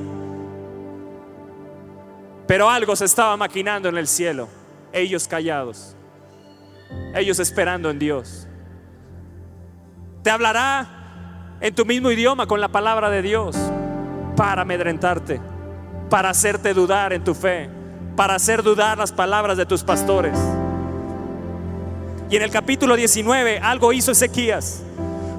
Pero algo se estaba maquinando en el cielo ellos callados, ellos esperando en Dios. Te hablará en tu mismo idioma con la palabra de Dios para amedrentarte, para hacerte dudar en tu fe, para hacer dudar las palabras de tus pastores. Y en el capítulo 19 algo hizo Ezequías.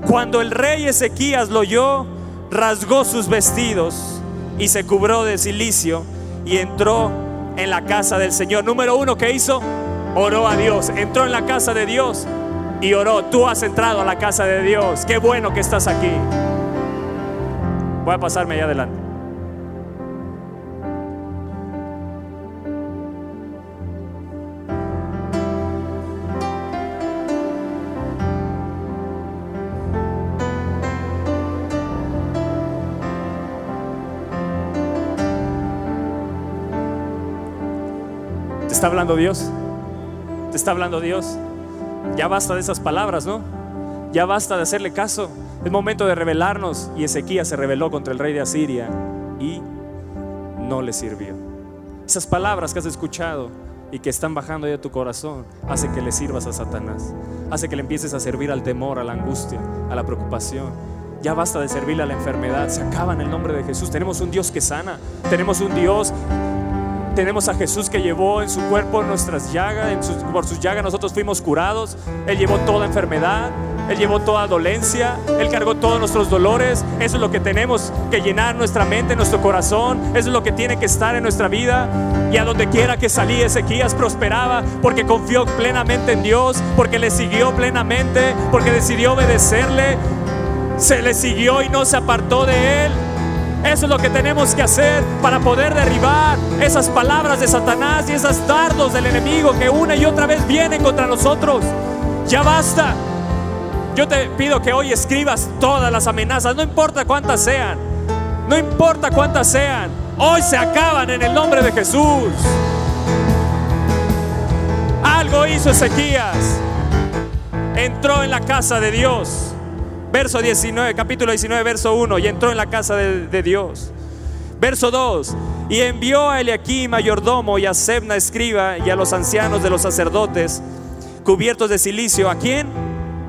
Cuando el rey Ezequías lo oyó, rasgó sus vestidos y se cubrió de silicio y entró en la casa del Señor. Número uno, que hizo? Oró a Dios, entró en la casa de Dios y oró. Tú has entrado a la casa de Dios. Qué bueno que estás aquí. Voy a pasarme allá adelante. Está hablando Dios. Te está hablando Dios. Ya basta de esas palabras, ¿no? Ya basta de hacerle caso. Es momento de rebelarnos. Y Ezequías se rebeló contra el rey de Asiria y no le sirvió. Esas palabras que has escuchado y que están bajando ya tu corazón hace que le sirvas a Satanás. Hace que le empieces a servir al temor, a la angustia, a la preocupación. Ya basta de servirle a la enfermedad. Se acaba en el nombre de Jesús. Tenemos un Dios que sana. Tenemos un Dios tenemos a Jesús que llevó en su cuerpo nuestras llagas, por sus llagas nosotros fuimos curados. Él llevó toda enfermedad, Él llevó toda dolencia, Él cargó todos nuestros dolores. Eso es lo que tenemos que llenar nuestra mente, nuestro corazón. Eso es lo que tiene que estar en nuestra vida. Y a donde quiera que salía Ezequías prosperaba porque confió plenamente en Dios, porque le siguió plenamente, porque decidió obedecerle. Se le siguió y no se apartó de Él. Eso es lo que tenemos que hacer para poder derribar esas palabras de Satanás y esos dardos del enemigo que una y otra vez vienen contra nosotros. Ya basta. Yo te pido que hoy escribas todas las amenazas, no importa cuántas sean. No importa cuántas sean. Hoy se acaban en el nombre de Jesús. Algo hizo Ezequías. Entró en la casa de Dios Verso 19, capítulo 19, verso 1, y entró en la casa de, Dios. Verso 2, y envió a Eliaquim, mayordomo, y a Sebna, escriba, y a los ancianos de los sacerdotes, cubiertos de silicio. ¿A quién?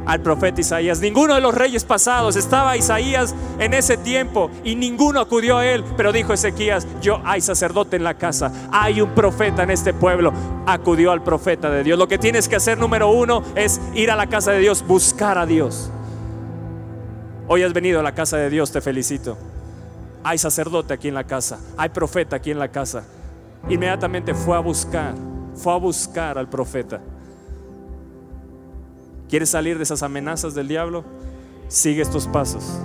Al profeta Isaías. Ninguno de los reyes pasados estaba Isaías en ese tiempo y ninguno acudió a él. Pero dijo Ezequías, yo hay sacerdote en la casa, hay un profeta en este pueblo. Acudió al profeta de Dios. Lo que tienes que hacer número uno es ir a la casa de Dios, buscar a Dios. Hoy has venido a la casa de Dios, te felicito. Hay sacerdote aquí en la casa, hay profeta aquí en la casa. Inmediatamente fue a buscar, fue a buscar al profeta. ¿Quieres salir de esas amenazas del diablo? Sigue estos pasos.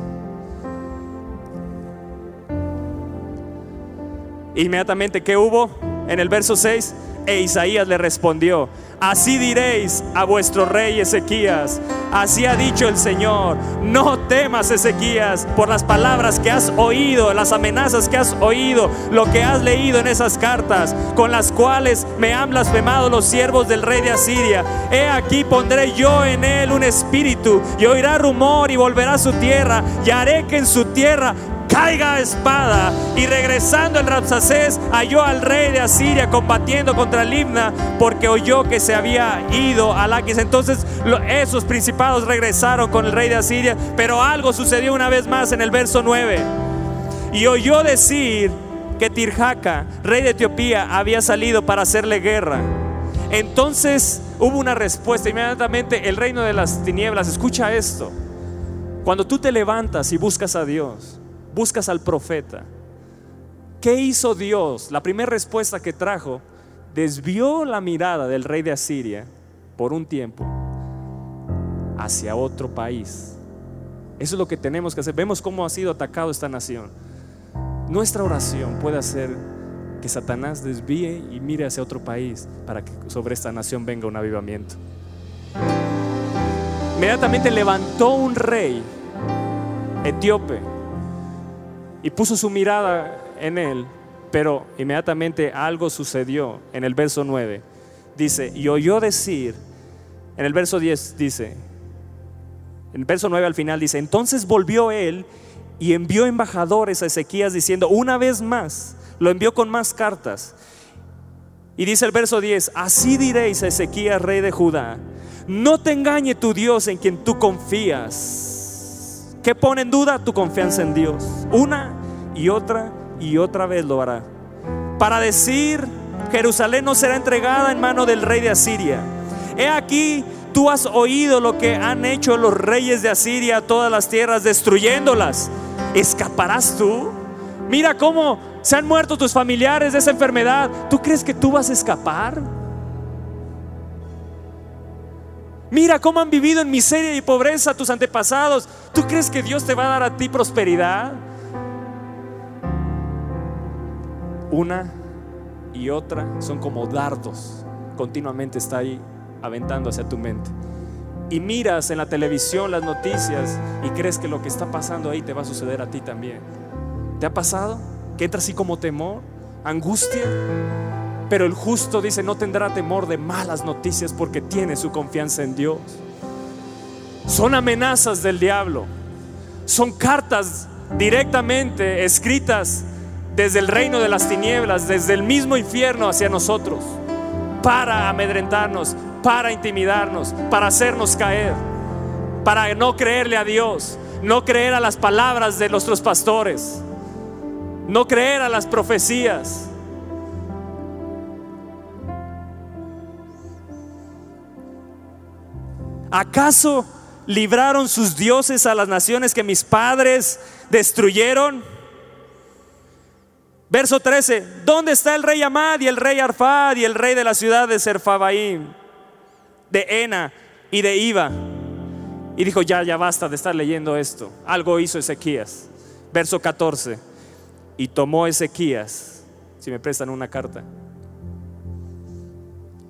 Inmediatamente, ¿qué hubo? En el verso 6, e Isaías le respondió, así diréis a vuestro rey Ezequías, así ha dicho el Señor, no temas Ezequías por las palabras que has oído, las amenazas que has oído, lo que has leído en esas cartas, con las cuales me han blasfemado los siervos del rey de Asiria. He aquí pondré yo en él un espíritu y oirá rumor y volverá a su tierra y haré que en su tierra caiga espada. Y regresando el Rapsacés halló al rey de Asiria combatiendo contra Libna porque oyó que se había ido a Laquis. Entonces esos principados regresaron con el rey de Asiria, pero algo sucedió una vez más en el verso 9. Y oyó decir que Tirjaca, rey de Etiopía, había salido para hacerle guerra. Entonces hubo una respuesta inmediatamente el reino de las tinieblas. Escucha esto. Cuando tú te levantas y buscas a Dios, buscas al profeta. ¿Qué hizo Dios? La primera respuesta que trajo, desvió la mirada del rey de Asiria por un tiempo hacia otro país. Eso es lo que tenemos que hacer. Vemos cómo ha sido atacado esta nación. Nuestra oración puede hacer que Satanás desvíe y mire hacia otro país para que sobre esta nación venga un avivamiento. Inmediatamente levantó un rey etíope y puso su mirada en él, pero inmediatamente algo sucedió en el verso 9. Dice, y oyó decir, en el verso 10 dice, en el verso 9 al final dice, entonces volvió él y envió embajadores a Ezequías diciendo, una vez más, lo envió con más cartas. Y dice el verso 10, así diréis a Ezequías, rey de Judá, no te engañe tu Dios en quien tú confías ¿Qué pone en duda tu confianza en Dios? Una y otra y otra vez lo hará. Para decir, Jerusalén no será entregada en mano del rey de Asiria. He aquí, tú has oído lo que han hecho los reyes de Asiria a todas las tierras, destruyéndolas. ¿Escaparás tú? Mira cómo se han muerto tus familiares de esa enfermedad. ¿Tú crees que tú vas a escapar? Mira cómo han vivido en miseria y pobreza tus antepasados. ¿Tú crees que Dios te va a dar a ti prosperidad? Una y otra son como dardos. Continuamente está ahí aventando hacia tu mente. Y miras en la televisión las noticias y crees que lo que está pasando ahí te va a suceder a ti también. ¿Te ha pasado? Que entra así como temor, angustia. Pero el justo dice, no tendrá temor de malas noticias porque tiene su confianza en Dios. Son amenazas del diablo. Son cartas directamente escritas desde el reino de las tinieblas, desde el mismo infierno hacia nosotros, para amedrentarnos, para intimidarnos, para hacernos caer, para no creerle a Dios, no creer a las palabras de nuestros pastores, no creer a las profecías. ¿Acaso libraron sus dioses a las naciones que mis padres destruyeron? Verso 13, ¿dónde está el rey Amad y el rey Arfad y el rey de la ciudad de Serfabaim, de Ena y de Iba? Y dijo, ya, ya basta de estar leyendo esto. Algo hizo Ezequías. Verso 14, y tomó Ezequías, si me prestan una carta,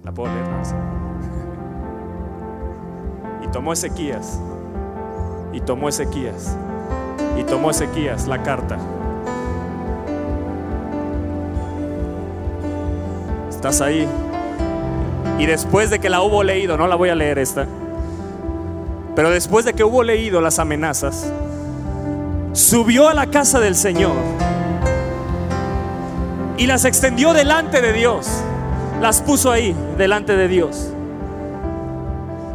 la puedo leer. Tomó Ezequías, y tomó Ezequías, y tomó Ezequías la carta ¿Estás ahí? Y después de que la hubo leído, no la voy a leer esta, pero después de que hubo leído las amenazas, subió a la casa del Señor y las extendió delante de Dios. Las puso ahí, delante de Dios.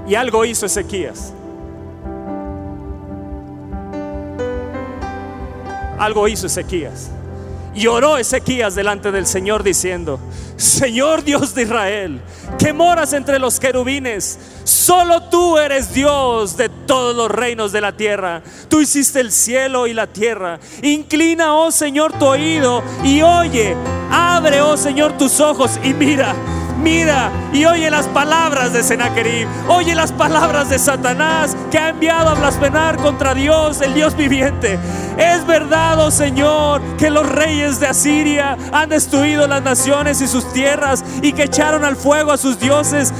Y algo hizo Ezequías. Algo hizo Ezequías. Y oró Ezequías delante del Señor diciendo, Señor Dios de Israel, que moras entre los querubines, solo tú eres Dios de todos los reinos de la tierra. Tú hiciste el cielo y la tierra. Inclina, oh Señor, tu oído y oye. Abre, oh Señor, tus ojos y mira mira y oye las palabras de Sennacherib, oye las palabras de Satanás que ha enviado a blasfemar contra Dios, el Dios viviente. Es verdad, oh Señor, que los reyes de Asiria han destruido las naciones y sus tierras y que echaron al fuego a sus dioses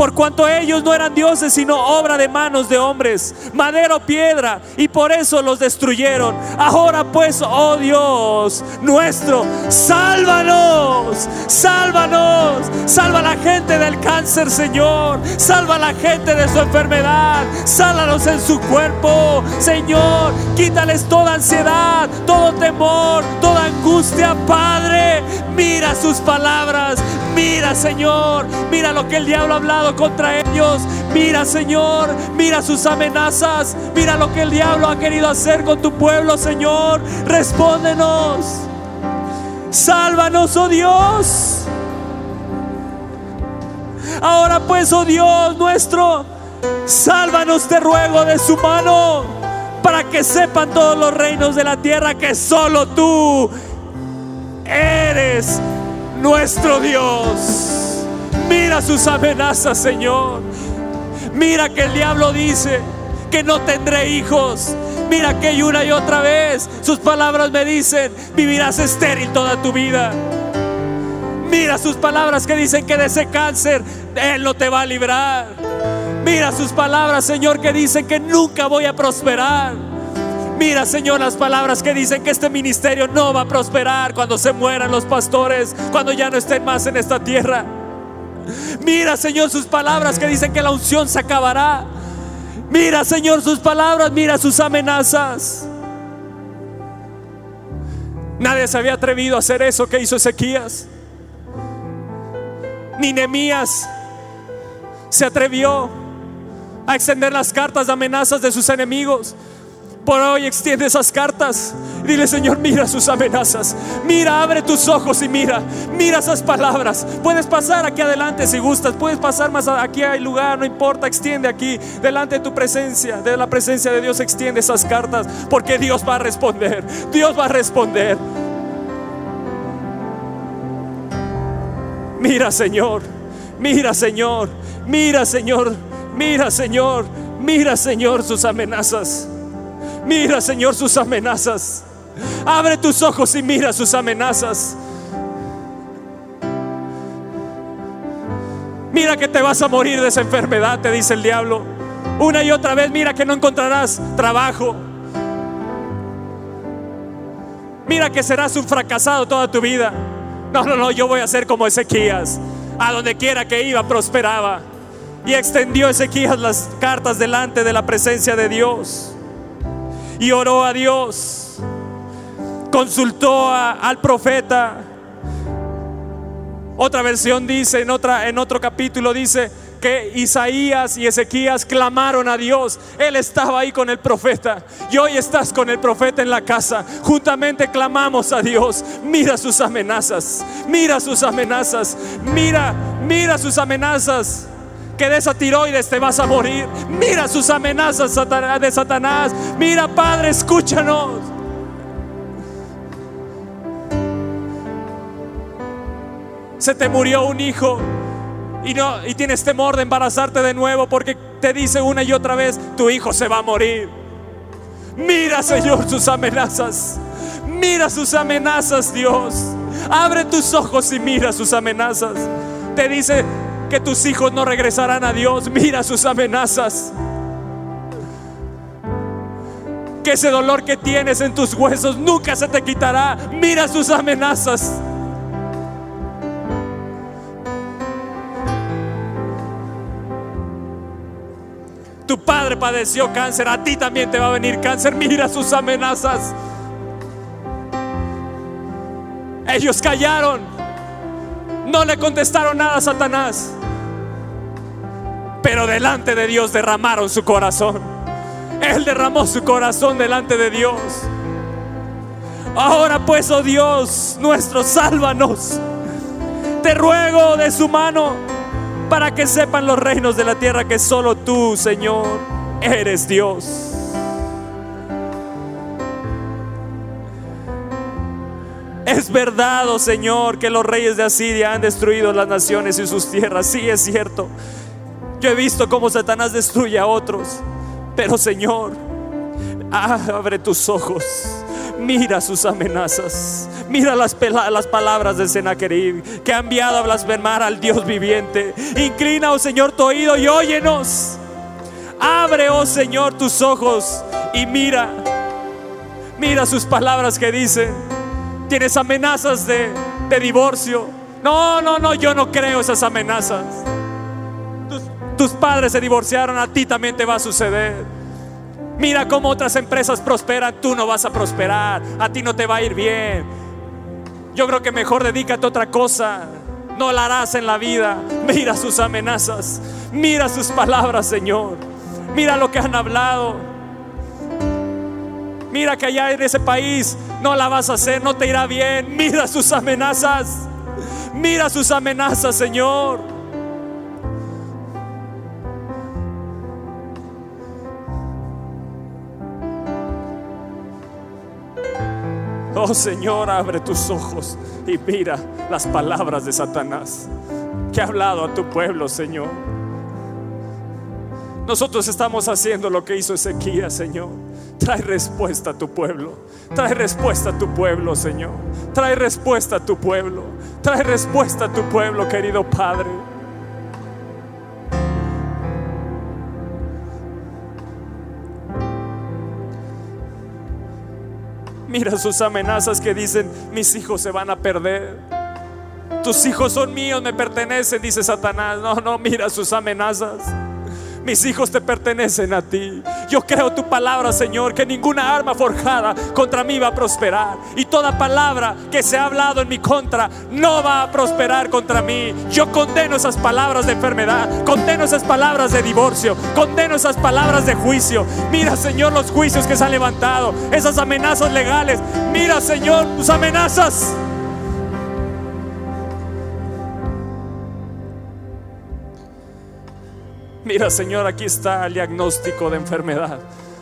por cuanto ellos no eran dioses, sino obra de manos de hombres, madero, piedra, y por eso los destruyeron. Ahora pues, oh Dios nuestro, sálvanos, sálvanos, salva a la gente del cáncer, Señor, salva a la gente de su enfermedad, sálvanos en su cuerpo, Señor, quítales toda ansiedad, todo temor, toda angustia, Padre, mira sus palabras, mira, Señor, mira lo que el diablo ha hablado contra ellos. Mira, Señor, mira sus amenazas. Mira lo que el diablo ha querido hacer con tu pueblo, Señor. Respóndenos. Sálvanos, oh Dios. Ahora pues, oh Dios nuestro, sálvanos, te ruego, de su mano, para que sepan todos los reinos de la tierra que solo tú eres nuestro Dios. Mira sus amenazas, Señor. Mira que el diablo dice que no tendré hijos. Mira que una y otra vez sus palabras me dicen, vivirás estéril toda tu vida. Mira sus palabras que dicen que de ese cáncer Él no te va a librar. Mira sus palabras, Señor, que dicen que nunca voy a prosperar. Mira, Señor, las palabras que dicen que este ministerio no va a prosperar cuando se mueran los pastores, cuando ya no estén más en esta tierra. Mira, Señor, sus palabras que dicen que la unción se acabará. Mira, Señor, sus palabras, mira sus amenazas. Nadie se había atrevido a hacer eso que hizo Ezequías. Ni Nemías se atrevió a extender las cartas de amenazas de sus enemigos. Por hoy extiende esas cartas. Dile, Señor, mira sus amenazas. Mira, abre tus ojos y mira. Mira esas palabras. Puedes pasar aquí adelante si gustas. Puedes pasar más aquí hay lugar, no importa. Extiende aquí, delante de tu presencia, de la presencia de Dios, extiende esas cartas. Porque Dios va a responder. Dios va a responder. Mira, Señor. Mira, Señor. Mira, Señor. Mira, Señor. Mira, Señor, sus amenazas. Mira, Señor, sus amenazas. Abre tus ojos y mira sus amenazas. Mira que te vas a morir de esa enfermedad, te dice el diablo. Una y otra vez, mira que no encontrarás trabajo. Mira que serás un fracasado toda tu vida. No, no, no, yo voy a ser como Ezequías. A donde quiera que iba, prosperaba. Y extendió Ezequías las cartas delante de la presencia de Dios. Y oró a Dios. Consultó al profeta. Otra versión dice, en, otra, en otro capítulo dice, que Isaías y Ezequías clamaron a Dios. Él estaba ahí con el profeta y hoy estás con el profeta en la casa. Juntamente clamamos a Dios. Mira sus amenazas, mira sus amenazas, mira, mira sus amenazas. Que de esa tiroides te vas a morir. Mira sus amenazas de Satanás. Mira, Padre, escúchanos. Se te murió un hijo y, no, y tienes temor de embarazarte de nuevo porque te dice una y otra vez, tu hijo se va a morir. Mira, Señor, sus amenazas. Mira sus amenazas, Dios. Abre tus ojos y mira sus amenazas. Te dice que tus hijos no regresarán a Dios. Mira sus amenazas. Que ese dolor que tienes en tus huesos nunca se te quitará. Mira sus amenazas. Tu padre padeció cáncer, a ti también te va a venir cáncer. Mira sus amenazas. Ellos callaron. No le contestaron nada a Satanás. Pero delante de Dios derramaron su corazón. Él derramó su corazón delante de Dios. Ahora pues, oh Dios nuestro, sálvanos. Te ruego de su mano para que sepan los reinos de la tierra que solo tú, Señor, eres Dios. Es verdad, oh Señor, que los reyes de Asiria han destruido las naciones y sus tierras. Sí, es cierto. Yo he visto cómo Satanás destruye a otros. Pero Señor, abre tus ojos. Mira sus amenazas. Mira las, las palabras de Senaquerib que ha enviado a blasfemar al Dios viviente. Inclina, oh Señor, tu oído y óyenos. Abre, oh Señor, tus ojos y mira. Mira sus palabras que dicen. Tienes amenazas de, de divorcio. No, no, no, yo no creo esas amenazas. Tus, padres se divorciaron, a ti también te va a suceder. Mira cómo otras empresas prosperan, tú no vas a prosperar, a ti no te va a ir bien. Yo creo que mejor dedícate a otra cosa. No la harás en la vida. Mira sus amenazas. Mira sus palabras, Señor. Mira lo que han hablado. Mira que allá en ese país no la vas a hacer, no te irá bien. Mira sus amenazas. Mira sus amenazas, Señor. Oh Señor, abre tus ojos y mira las palabras de Satanás que ha hablado a tu pueblo, Señor. Nosotros estamos haciendo lo que hizo Ezequías, Señor. Trae respuesta a tu pueblo. Trae respuesta a tu pueblo, Señor. Trae respuesta a tu pueblo. Trae respuesta a tu pueblo, querido Padre. Mira sus amenazas que dicen, mis hijos se van a perder. Tus hijos son míos, me pertenecen, dice Satanás. No, no, mira sus amenazas. Mis hijos te pertenecen a ti. Yo creo tu palabra, Señor, que ninguna arma forjada contra mí va a prosperar. Y toda palabra que se ha hablado en mi contra no va a prosperar contra mí. Yo condeno esas palabras de enfermedad, condeno esas palabras de divorcio, condeno esas palabras de juicio. Mira, Señor, los juicios que se han levantado, esas amenazas legales. Mira, Señor, tus amenazas. Mira, Señor, aquí está el diagnóstico de enfermedad.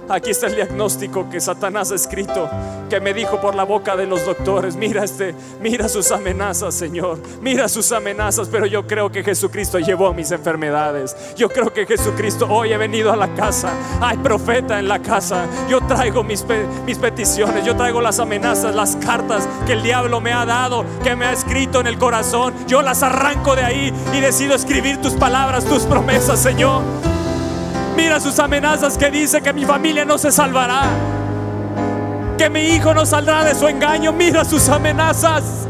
Aquí está el diagnóstico que Satanás ha escrito, que me dijo por la boca de los doctores, mira este, mira sus amenazas, Señor, mira sus amenazas, pero yo creo que Jesucristo llevó mis enfermedades. Yo creo que Jesucristo hoy he venido a la casa. Hay profeta en la casa. Yo traigo mis, mis peticiones, yo traigo las amenazas, las cartas que el diablo me ha dado, que me ha escrito en el corazón. Yo las arranco de ahí y decido escribir tus palabras, tus promesas, Señor. Mira sus amenazas que dice que mi familia no se salvará. Que mi hijo no saldrá de su engaño. Mira sus amenazas.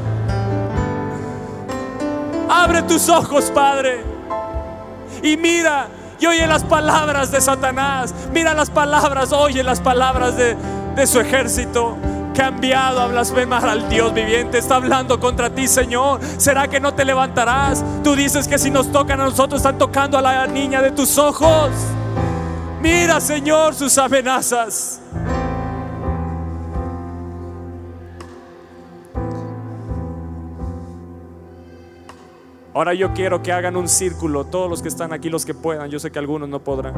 Abre tus ojos, Padre. Y mira y oye las palabras de Satanás. Mira las palabras, oye las palabras de, de su ejército enviado a blasfemar al Dios viviente. Está hablando contra ti, Señor. ¿Será que no te levantarás? Tú dices que si nos tocan a nosotros, están tocando a la niña de tus ojos. Mira, Señor, sus amenazas. Ahora yo quiero que hagan un círculo, todos los que están aquí, los que puedan, yo sé que algunos no podrán.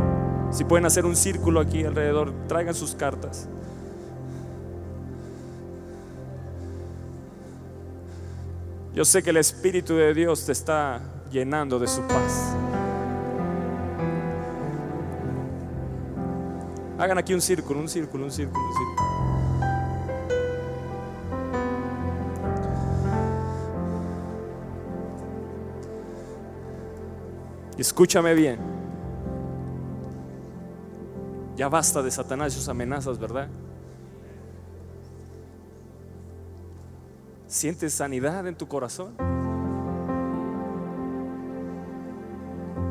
Si pueden hacer un círculo aquí alrededor, traigan sus cartas. Yo sé que el Espíritu de Dios te está llenando de su paz. Hagan aquí un círculo, un círculo, un círculo, un círculo. escúchame bien. Ya basta de Satanás y sus amenazas, ¿verdad? ¿Sientes sanidad en tu corazón?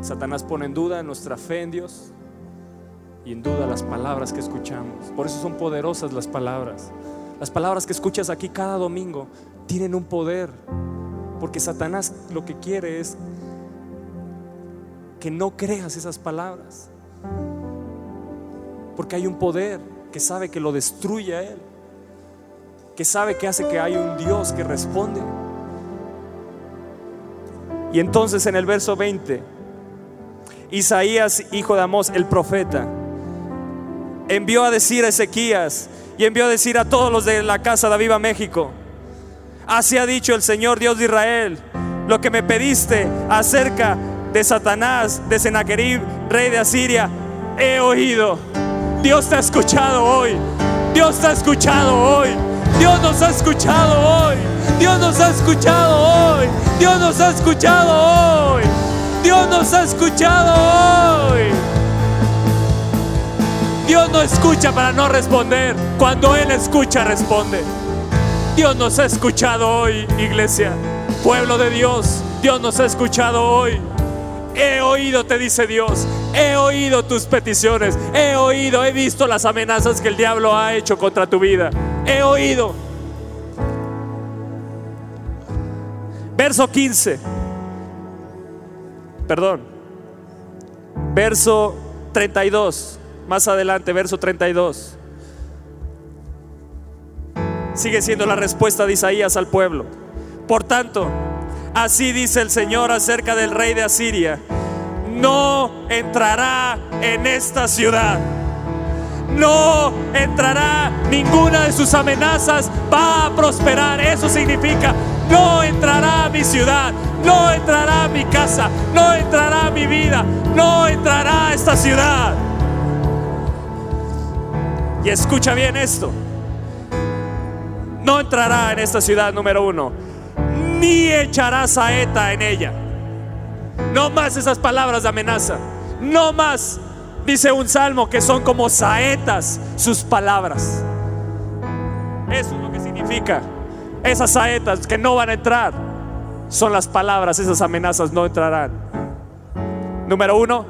Satanás pone en duda nuestra fe en Dios y en duda las palabras que escuchamos. Por eso son poderosas las palabras. Las palabras que escuchas aquí cada domingo tienen un poder. Porque Satanás lo que quiere es que no creas esas palabras. Porque hay un poder que sabe que lo destruye a Él. Que sabe que hace que hay un Dios que responde. Y entonces en el verso 20, Isaías, hijo de Amós, el profeta, envió a decir a Ezequías y envió a decir a todos los de la casa de Aviva México, así ha dicho el Señor Dios de Israel, lo que me pediste acerca de Satanás, de Senaquerib, rey de Asiria, he oído. Dios te ha escuchado hoy. Dios te ha escuchado hoy. Dios nos ha escuchado hoy. Dios nos ha escuchado hoy. Dios nos ha escuchado hoy. Dios nos ha escuchado hoy. Dios no escucha para no responder. Cuando Él escucha, responde. Dios nos ha escuchado hoy, iglesia. Pueblo de Dios, Dios nos ha escuchado hoy. He oído, te dice Dios. He oído tus peticiones. He oído, he visto las amenazas que el diablo ha hecho contra tu vida. He oído. Verso 15. Perdón. Verso 32. Más adelante, verso 32. Sigue siendo la respuesta de Isaías al pueblo. Por tanto, Así dice el Señor acerca del rey de Asiria. No entrará en esta ciudad. No entrará ninguna de sus amenazas. Va a prosperar. Eso significa, no entrará a mi ciudad. No entrará a mi casa. No entrará a mi vida. No entrará a esta ciudad. Escucha bien esto. No entrará en esta ciudad número uno ni echará saeta en ella. No más esas palabras de amenaza. No más, dice un salmo, que son como saetas sus palabras. Eso es lo que significa. Esas saetas que no van a entrar son las palabras, esas amenazas no entrarán. Número uno,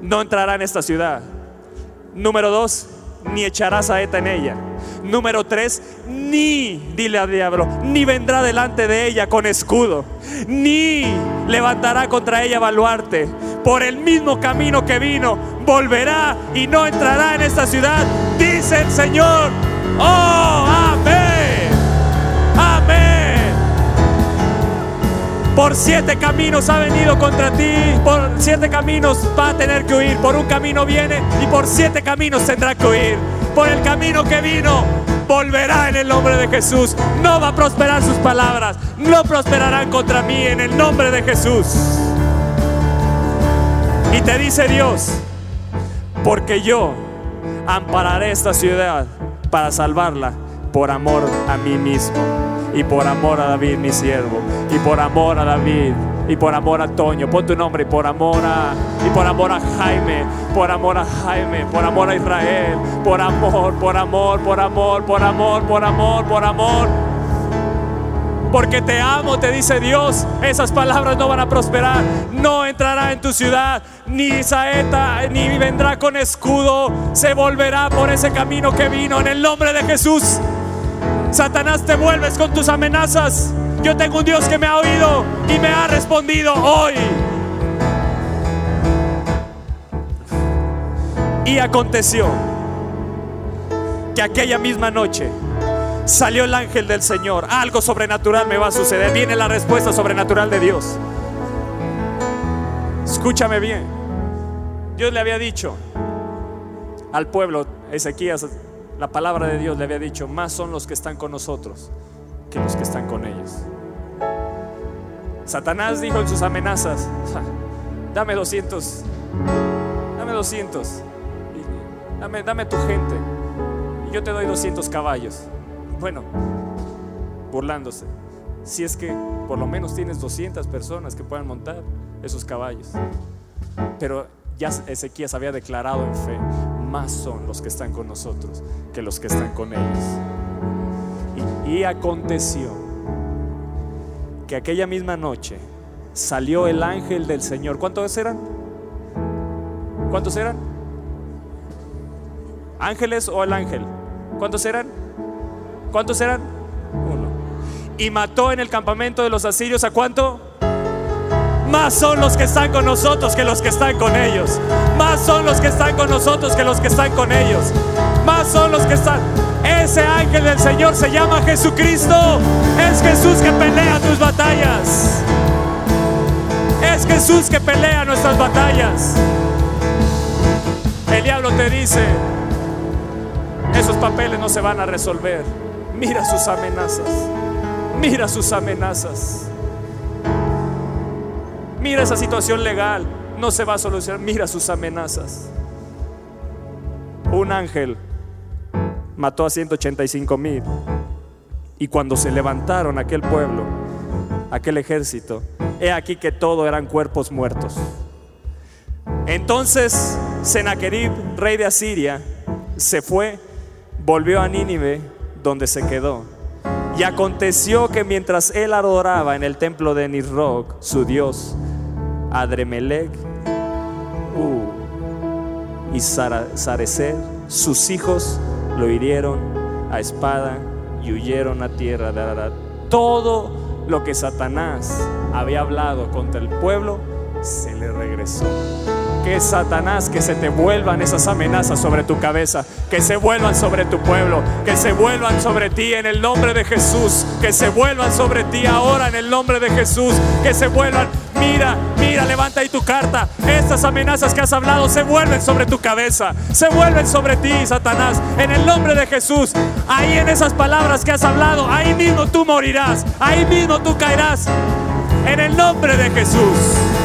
no entrará en esta ciudad. Número dos, ni echará saeta en ella. Número tres, ni, dile al diablo, ni vendrá delante de ella con escudo, ni levantará contra ella baluarte. Por el mismo camino que vino, volverá y no entrará en esta ciudad, dice el Señor. Oh, Por siete caminos ha venido contra ti. Por siete caminos va a tener que huir. Por un camino viene y por siete caminos tendrá que huir por el camino que vino, volverá en el nombre de Jesús. No va a prosperar sus palabras, no prosperarán contra mí en el nombre de Jesús. Y te dice Dios, porque yo ampararé esta ciudad para salvarla por amor a mí mismo y por amor a David mi siervo y por amor a David y por amor a Toño, pon tu nombre, y por amor a, y por amor a Jaime, por amor a Jaime, por amor a Israel, por amor, por amor, por amor, por amor, por amor, por amor. Porque te amo, te dice Dios. Esas palabras no van a prosperar. No entrará en tu ciudad, ni saeta, ni vendrá con escudo. Se volverá por ese camino que vino en el nombre de Jesús. Satanás, te vuelves con tus amenazas. Yo tengo un Dios que me ha oído y me ha respondido hoy. Y aconteció que aquella misma noche salió el ángel del Señor. Algo sobrenatural me va a suceder. Viene la respuesta sobrenatural de Dios. Escúchame bien. Dios le había dicho al pueblo, Ezequías, la palabra de Dios le había dicho, más son los que están con nosotros que los que están con ellos. Satanás dijo en sus amenazas, dame 200, dame 200, dame, dame tu gente, y yo te doy 200 caballos. Bueno, burlándose, si es que por lo menos tienes 200 personas que puedan montar esos caballos. Pero ya Ezequías había declarado en fe, más son los que están con nosotros que los que están con ellos. Y, aconteció que aquella misma noche salió el ángel del Señor. ¿Cuántos eran? ¿Cuántos eran? ¿Ángeles o el ángel? ¿Cuántos eran? ¿Cuántos eran? Uno. Y mató en el campamento de los asirios a cuánto? Más son los que están con nosotros que los que están con ellos. Más son los que están con nosotros que los que están con ellos. Más son los que están. Ese ángel del Señor se llama Jesucristo. Es Jesús que pelea tus batallas. Es Jesús que pelea nuestras batallas. El diablo te dice, esos papeles no se van a resolver. Mira sus amenazas. Mira sus amenazas. Mira esa situación legal, no se va a solucionar. Mira sus amenazas. Un ángel mató a 185 mil. Y cuando se levantaron aquel pueblo, aquel ejército, he aquí que todo eran cuerpos muertos. Entonces Sennacherib, rey de Asiria, se fue, volvió a Nínive, donde se quedó. Y aconteció que mientras él adoraba en el templo de Nisroch, su dios, Adremelech uh, y Sarecer, sus hijos lo hirieron a espada y huyeron a tierra de Ararat. Todo lo que Satanás había hablado contra el pueblo se le regresó que Satanás, que se te vuelvan esas amenazas sobre tu cabeza, que se vuelvan sobre tu pueblo, que se vuelvan sobre ti en el nombre de Jesús, que se vuelvan sobre ti ahora en el nombre de Jesús, que se vuelvan, mira, mira, levanta ahí tu carta, estas amenazas que has hablado se vuelven sobre tu cabeza, se vuelven sobre ti, Satanás, en el nombre de Jesús, ahí en esas palabras que has hablado, ahí mismo tú morirás, ahí mismo tú caerás, en el nombre de Jesús.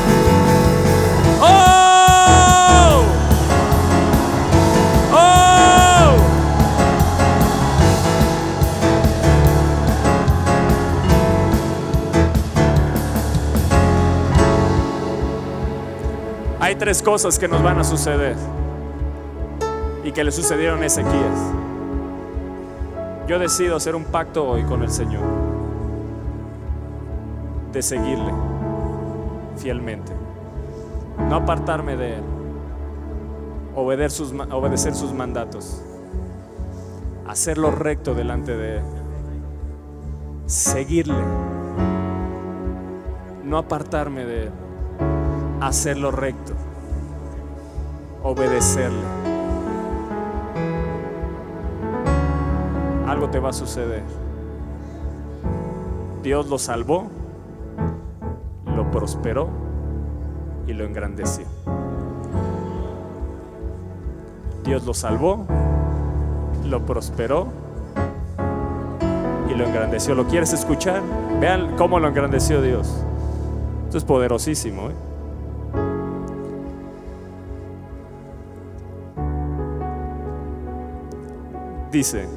Hay tres cosas que nos van a suceder y que le sucedieron a Ezequías. Yo decido hacer un pacto hoy con el Señor de seguirle fielmente, no apartarme de Él, obedecer sus, obedecer sus mandatos, hacerlo recto delante de Él, seguirle, no apartarme de Él hacerlo recto, obedecerle. Algo te va a suceder. Dios lo salvó, lo prosperó y lo engrandeció. Dios lo salvó, lo prosperó y lo engrandeció. ¿Lo quieres escuchar? Vean cómo lo engrandeció Dios. Esto es poderosísimo. ¿eh? Dice,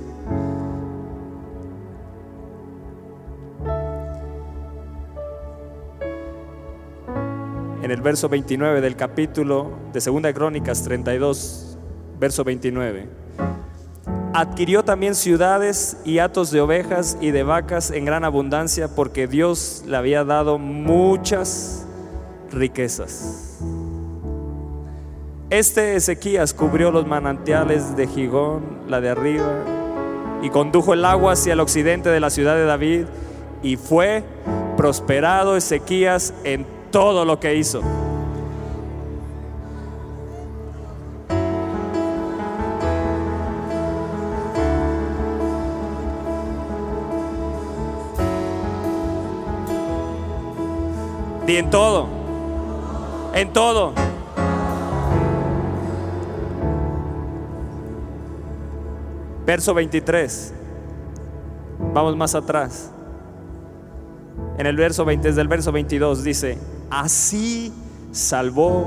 en el verso 29 del capítulo de Segunda Crónicas 32, verso 29, Adquirió también ciudades y hatos de ovejas y de vacas en gran abundancia porque Dios le había dado muchas riquezas. Este Ezequías cubrió los manantiales de Gigón, la de arriba, y condujo el agua hacia el occidente de la ciudad de David, y fue prosperado Ezequías en todo lo que hizo. Y en todo, en todo. Verso 23. Vamos más atrás. En el verso 20, desde el verso 22 dice, así salvó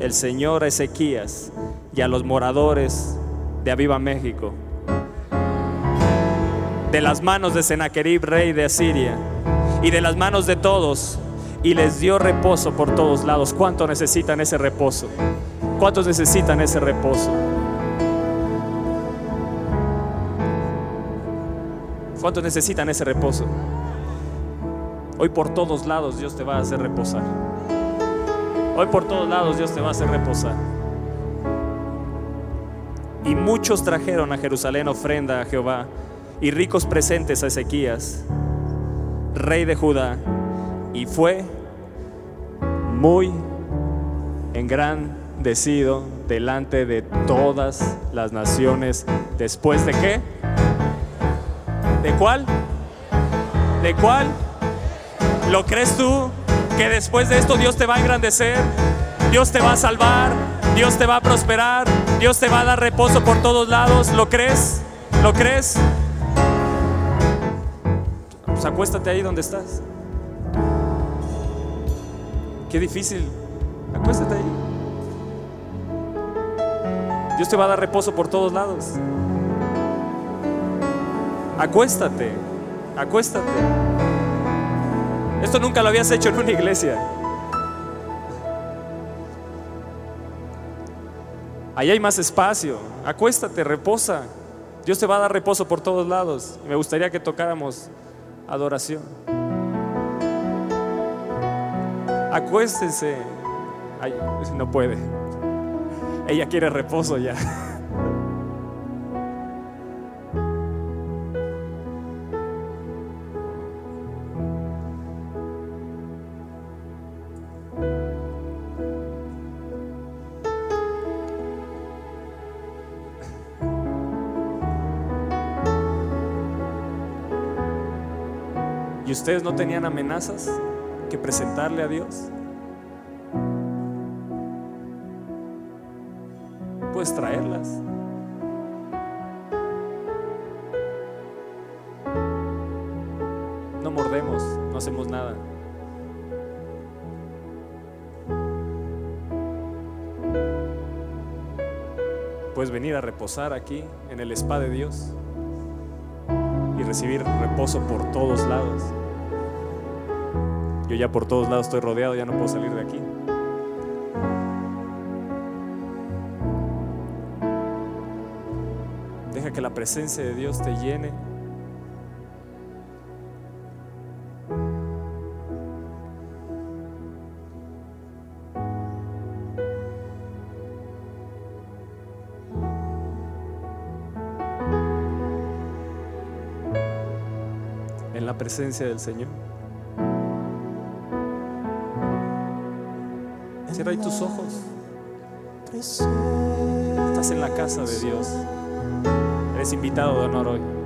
el Señor a Ezequías y a los moradores de Aviva México de las manos de Sennacherib, rey de Asiria, y de las manos de todos, y les dio reposo por todos lados. ¿Cuánto necesitan ese reposo? ¿Cuántos necesitan ese reposo? ¿Cuántos necesitan ese reposo? Hoy por todos lados Dios te va a hacer reposar. Hoy por todos lados Dios te va a hacer reposar. Y muchos trajeron a Jerusalén ofrenda a Jehová y ricos presentes a Ezequías, rey de Judá, y fue muy engrandecido delante de todas las naciones. ¿Después de qué? ¿De cuál? ¿De cuál? ¿Lo crees tú? Que después de esto Dios te va a engrandecer, Dios te va a salvar, Dios te va a prosperar, Dios te va a dar reposo por todos lados. ¿Lo crees? ¿Lo crees? Pues acuéstate ahí donde estás. Qué difícil. Acuéstate ahí. Dios te va a dar reposo por todos lados. Acuéstate. Acuéstate. Esto nunca lo habías hecho en una iglesia. Ahí hay más espacio. Acuéstate, reposa. Dios te va a dar reposo por todos lados. Me gustaría que tocáramos adoración. Acuéstense. Ay, no puede. Ella quiere reposo ya. Ustedes no tenían amenazas que presentarle a Dios? Puedes traerlas. No mordemos, no hacemos nada. Puedes venir a reposar aquí en el spa de Dios y recibir reposo por todos lados. Yo ya por todos lados estoy rodeado, ya no puedo salir de aquí. Deja que la presencia de Dios te llene. En la presencia del Señor. Cierra ahí tus ojos. Estás en la casa de Dios. Eres invitado de honor hoy.